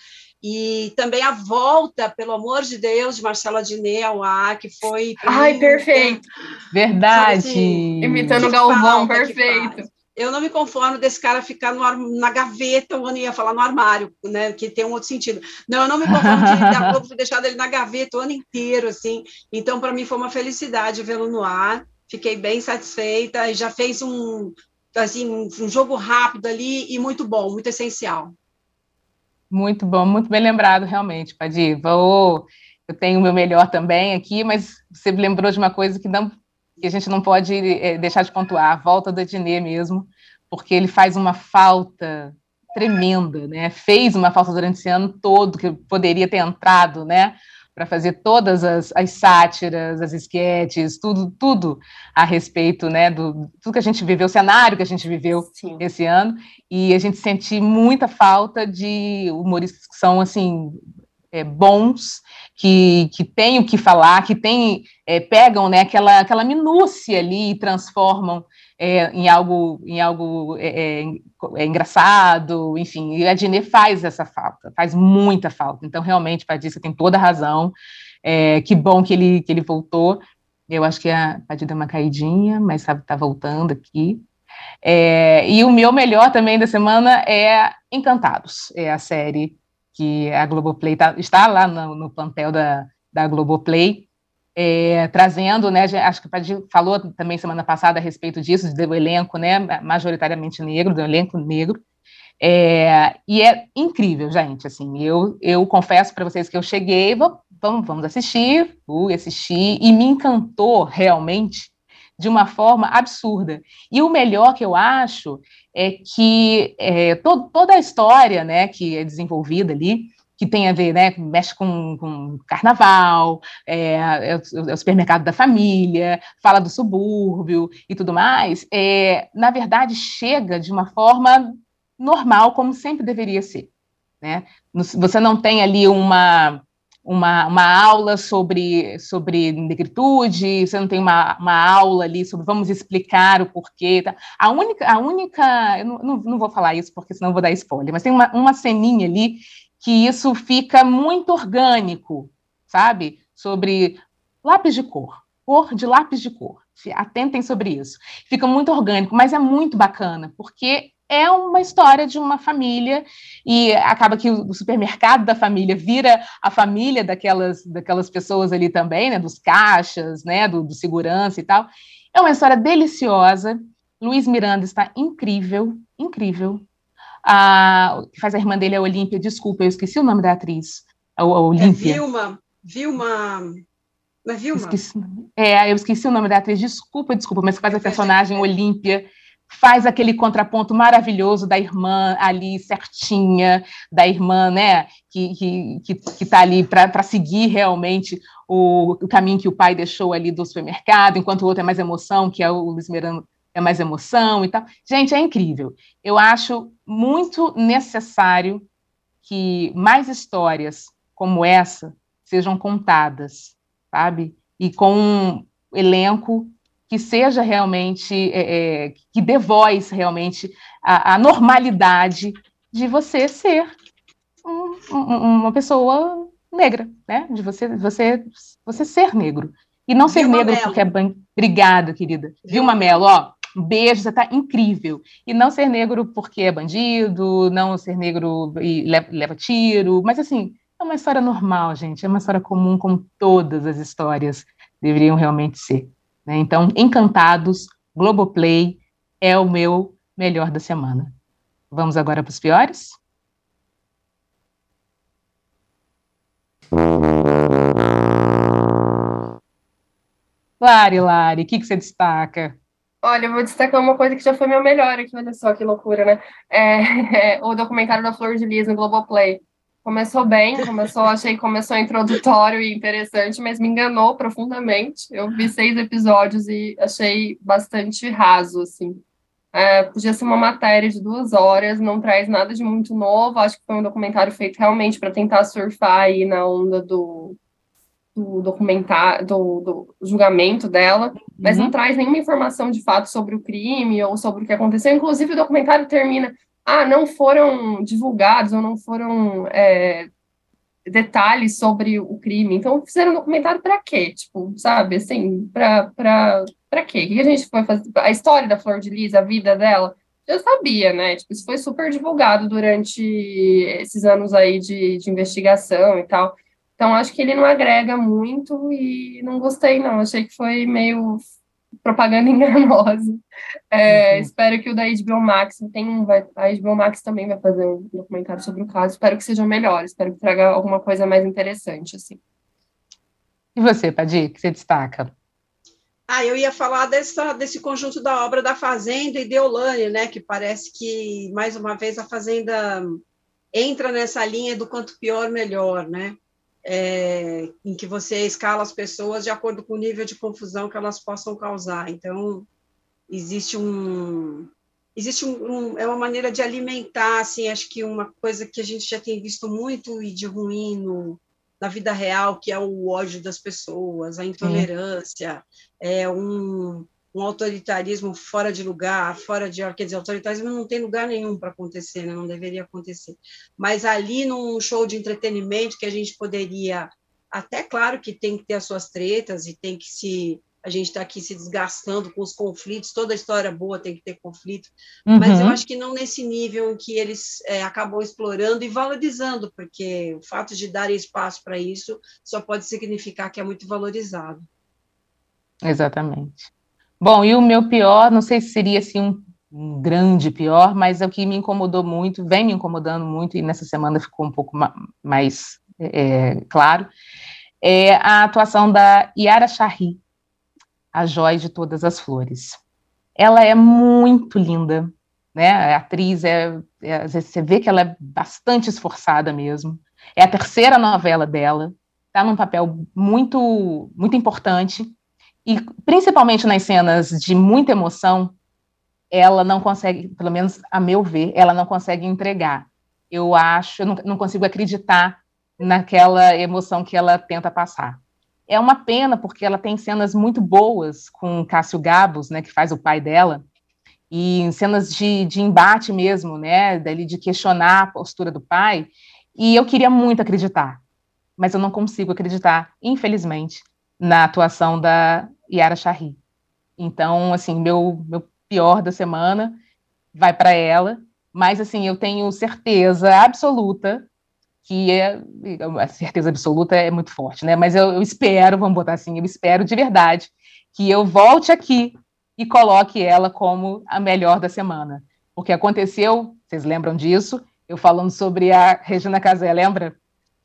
E também a volta, pelo amor de Deus, de Marcelo Adnet ao ar, que foi. Ai, mim, perfeito! Verdade! Assim, Imitando o Galvão, perfeito eu não me conformo desse cara ficar no, na gaveta, ou ia falar no armário, né, que tem um outro sentido. Não, eu não me conformo de dar pouco deixado ele na gaveta o ano inteiro, assim. Então, para mim, foi uma felicidade vê-lo no ar. Fiquei bem satisfeita e já fez um, assim, um jogo rápido ali e muito bom, muito essencial. Muito bom, muito bem lembrado, realmente, Padi. Vou, eu tenho o meu melhor também aqui, mas você lembrou de uma coisa que não que a gente não pode é, deixar de pontuar, a volta do Ednê mesmo, porque ele faz uma falta tremenda, né? Fez uma falta durante esse ano todo, que poderia ter entrado, né? Para fazer todas as, as sátiras, as esquetes, tudo, tudo a respeito, né? Do tudo que a gente viveu, o cenário que a gente viveu Sim. esse ano, e a gente sente muita falta de humoristas que são assim é, bons, que, que têm o que falar, que têm, é, pegam né, aquela, aquela minúcia ali e transformam é, em algo, em algo é, é, é engraçado, enfim, e a Dine faz essa falta, faz muita falta. Então, realmente, Padilha tem toda a razão. que bom que ele, que ele voltou. Eu acho que a Padilha deu uma caidinha, mas sabe, está voltando aqui. e o meu melhor também da semana é Encantados, é a série que a Globoplay tá, está lá no, no plantel da, da Globoplay, é, trazendo, né, acho que a falou também semana passada a respeito disso, do elenco, né, majoritariamente negro, do elenco negro, é, e é incrível, gente, assim, eu, eu confesso para vocês que eu cheguei, vamos, vamos assistir, fui assistir, e me encantou realmente de uma forma absurda. E o melhor que eu acho é que é, to, toda a história né, que é desenvolvida ali, que tem a ver, né, mexe com, com carnaval, é, é, o, é, o, supermercado da família, fala do subúrbio e tudo mais, é, na verdade chega de uma forma normal, como sempre deveria ser. Né? Você não tem ali uma, uma, uma aula sobre, sobre negritude, você não tem uma, uma aula ali sobre vamos explicar o porquê. Tá? A única, a única eu não, não, vou falar isso porque senão vou dar spoiler, mas tem uma, uma ceninha ali que isso fica muito orgânico, sabe? Sobre lápis de cor, cor de lápis de cor. Atentem sobre isso. Fica muito orgânico, mas é muito bacana, porque é uma história de uma família e acaba que o supermercado da família vira a família daquelas, daquelas pessoas ali também, né, dos caixas, né, do, do segurança e tal. É uma história deliciosa. Luiz Miranda está incrível, incrível. A, que faz a irmã dele, a Olímpia, desculpa, eu esqueci o nome da atriz, a, a Olímpia. É Vilma, Vilma... Vilma? Esqueci, é, eu esqueci o nome da atriz, desculpa, desculpa, mas faz a personagem Olímpia, faz aquele contraponto maravilhoso da irmã ali certinha, da irmã, né, que que que está ali para seguir realmente o, o, caminho que o pai deixou ali do supermercado, enquanto o outro é mais emoção, que é o Luiz Miranda é mais emoção e tal. Gente, é incrível. Eu acho muito necessário que mais histórias como essa sejam contadas, sabe? E com um elenco que seja realmente, é, é, que dê voz realmente à, à, normalidade de você ser um, um, uma pessoa negra, né? De você, você, você ser negro. E não ser Vilma negro Mello. porque é ban... Obrigada, querida. Vilma Mello, ó, um beijo, você está incrível. E não ser negro porque é bandido, não ser negro e leva, leva tiro, mas assim, é uma história normal, gente, é uma história comum como todas as histórias deveriam realmente ser. Né? Então, Encantados, Globoplay é o meu melhor da semana. Vamos agora para os piores? Lari, Lari, o que, que você destaca? Olha, eu vou destacar uma coisa que já foi meu melhor aqui, olha só que loucura, né? É, é, o documentário da Flor de Lis no Globoplay. Começou bem, começou, achei que começou introdutório e interessante, mas me enganou profundamente. Eu vi seis episódios e achei bastante raso, assim. É, podia ser uma matéria de duas horas, não traz nada de muito novo. Acho que foi um documentário feito realmente para tentar surfar aí na onda do, do documentário, do, do julgamento dela, mas uhum. não traz nenhuma informação de fato sobre o crime ou sobre o que aconteceu. Inclusive, o documentário termina ah, não foram divulgados ou não foram é, detalhes sobre o crime. Então, fizeram um documentário para quê? Tipo, sabe, assim, para quê? O que a gente foi fazer? A história da Flor de Lis, a vida dela, eu sabia, né? Tipo, isso foi super divulgado durante esses anos aí de, de investigação e tal. Então, acho que ele não agrega muito e não gostei, não. Achei que foi meio propaganda enganosa. É, uhum. Espero que o da HBO Max tem um, vai, a HBO Max também vai fazer um documentário sobre o caso. Espero que seja melhor, espero que traga alguma coisa mais interessante assim. E você, Padir, que você destaca? Ah, eu ia falar dessa, desse conjunto da obra da Fazenda e Deolane, né? Que parece que mais uma vez a Fazenda entra nessa linha do quanto pior melhor, né? É, em que você escala as pessoas de acordo com o nível de confusão que elas possam causar. Então, existe um existe um, um, é uma maneira de alimentar assim acho que uma coisa que a gente já tem visto muito e de ruim no, na vida real que é o ódio das pessoas a intolerância é um um autoritarismo fora de lugar, fora de. Quer dizer, autoritarismo não tem lugar nenhum para acontecer, né? não deveria acontecer. Mas ali, num show de entretenimento, que a gente poderia. Até claro que tem que ter as suas tretas e tem que se. A gente está aqui se desgastando com os conflitos, toda história boa tem que ter conflito, uhum. mas eu acho que não nesse nível em que eles é, acabam explorando e valorizando, porque o fato de dar espaço para isso só pode significar que é muito valorizado. Exatamente. Bom, e o meu pior, não sei se seria assim um, um grande pior, mas é o que me incomodou muito, vem me incomodando muito, e nessa semana ficou um pouco ma mais é, claro, é a atuação da Yara Shahri, a joia de todas as flores. Ela é muito linda, né? A atriz é, é você vê que ela é bastante esforçada mesmo. É a terceira novela dela, está num papel muito muito importante e principalmente nas cenas de muita emoção, ela não consegue, pelo menos a meu ver, ela não consegue entregar. Eu acho, eu não, não consigo acreditar naquela emoção que ela tenta passar. É uma pena, porque ela tem cenas muito boas com Cássio Gabos, né, que faz o pai dela, e cenas de, de embate mesmo, né, dali de questionar a postura do pai, e eu queria muito acreditar, mas eu não consigo acreditar, infelizmente, na atuação da Yara Shahri. Então, assim, meu, meu pior da semana vai para ela, mas, assim, eu tenho certeza absoluta que é, a certeza absoluta é muito forte, né? Mas eu, eu, espero, vamos botar assim, eu espero de verdade que eu volte aqui e coloque ela como a melhor da semana. Porque aconteceu, vocês lembram disso? Eu falando sobre a Regina Casé, lembra?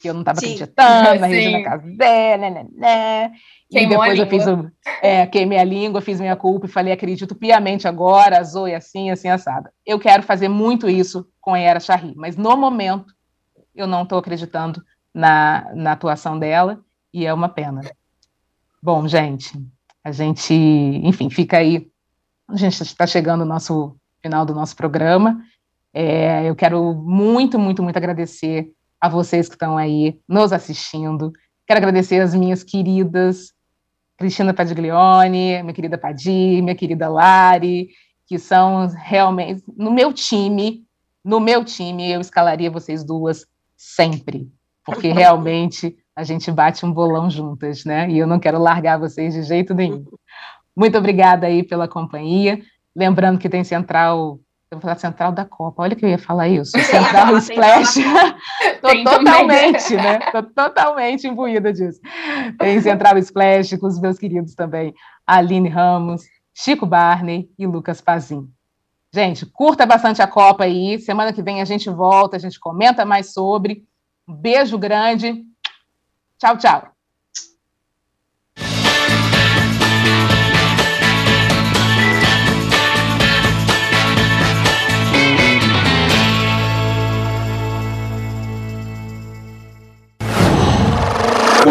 Que eu não estava acreditando na Regina Casé, né, né, né. E depois eu fiz o. É, queimei a língua, fiz minha culpa e falei, acredito piamente agora, a Zoe assim, assim, assada. Eu quero fazer muito isso com a Era Charri, mas no momento eu não estou acreditando na, na atuação dela, e é uma pena. Bom, gente, a gente, enfim, fica aí. A gente está chegando no nosso final do nosso programa. É, eu quero muito, muito, muito agradecer a vocês que estão aí nos assistindo. Quero agradecer as minhas queridas Cristina Padiglione, minha querida Padi, minha querida Lari, que são realmente no meu time, no meu time eu escalaria vocês duas sempre, porque realmente a gente bate um bolão juntas, né? E eu não quero largar vocês de jeito nenhum. Muito obrigada aí pela companhia. Lembrando que tem central, eu vou falar central da Copa, olha que eu ia falar isso, central Splash. Estou totalmente, né? Estou totalmente imbuída disso. Tem central Splash com os meus queridos também, Aline Ramos, Chico Barney e Lucas Pazin. Gente, curta bastante a Copa aí. Semana que vem a gente volta, a gente comenta mais sobre. Um beijo grande. Tchau, tchau.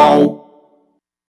whoa.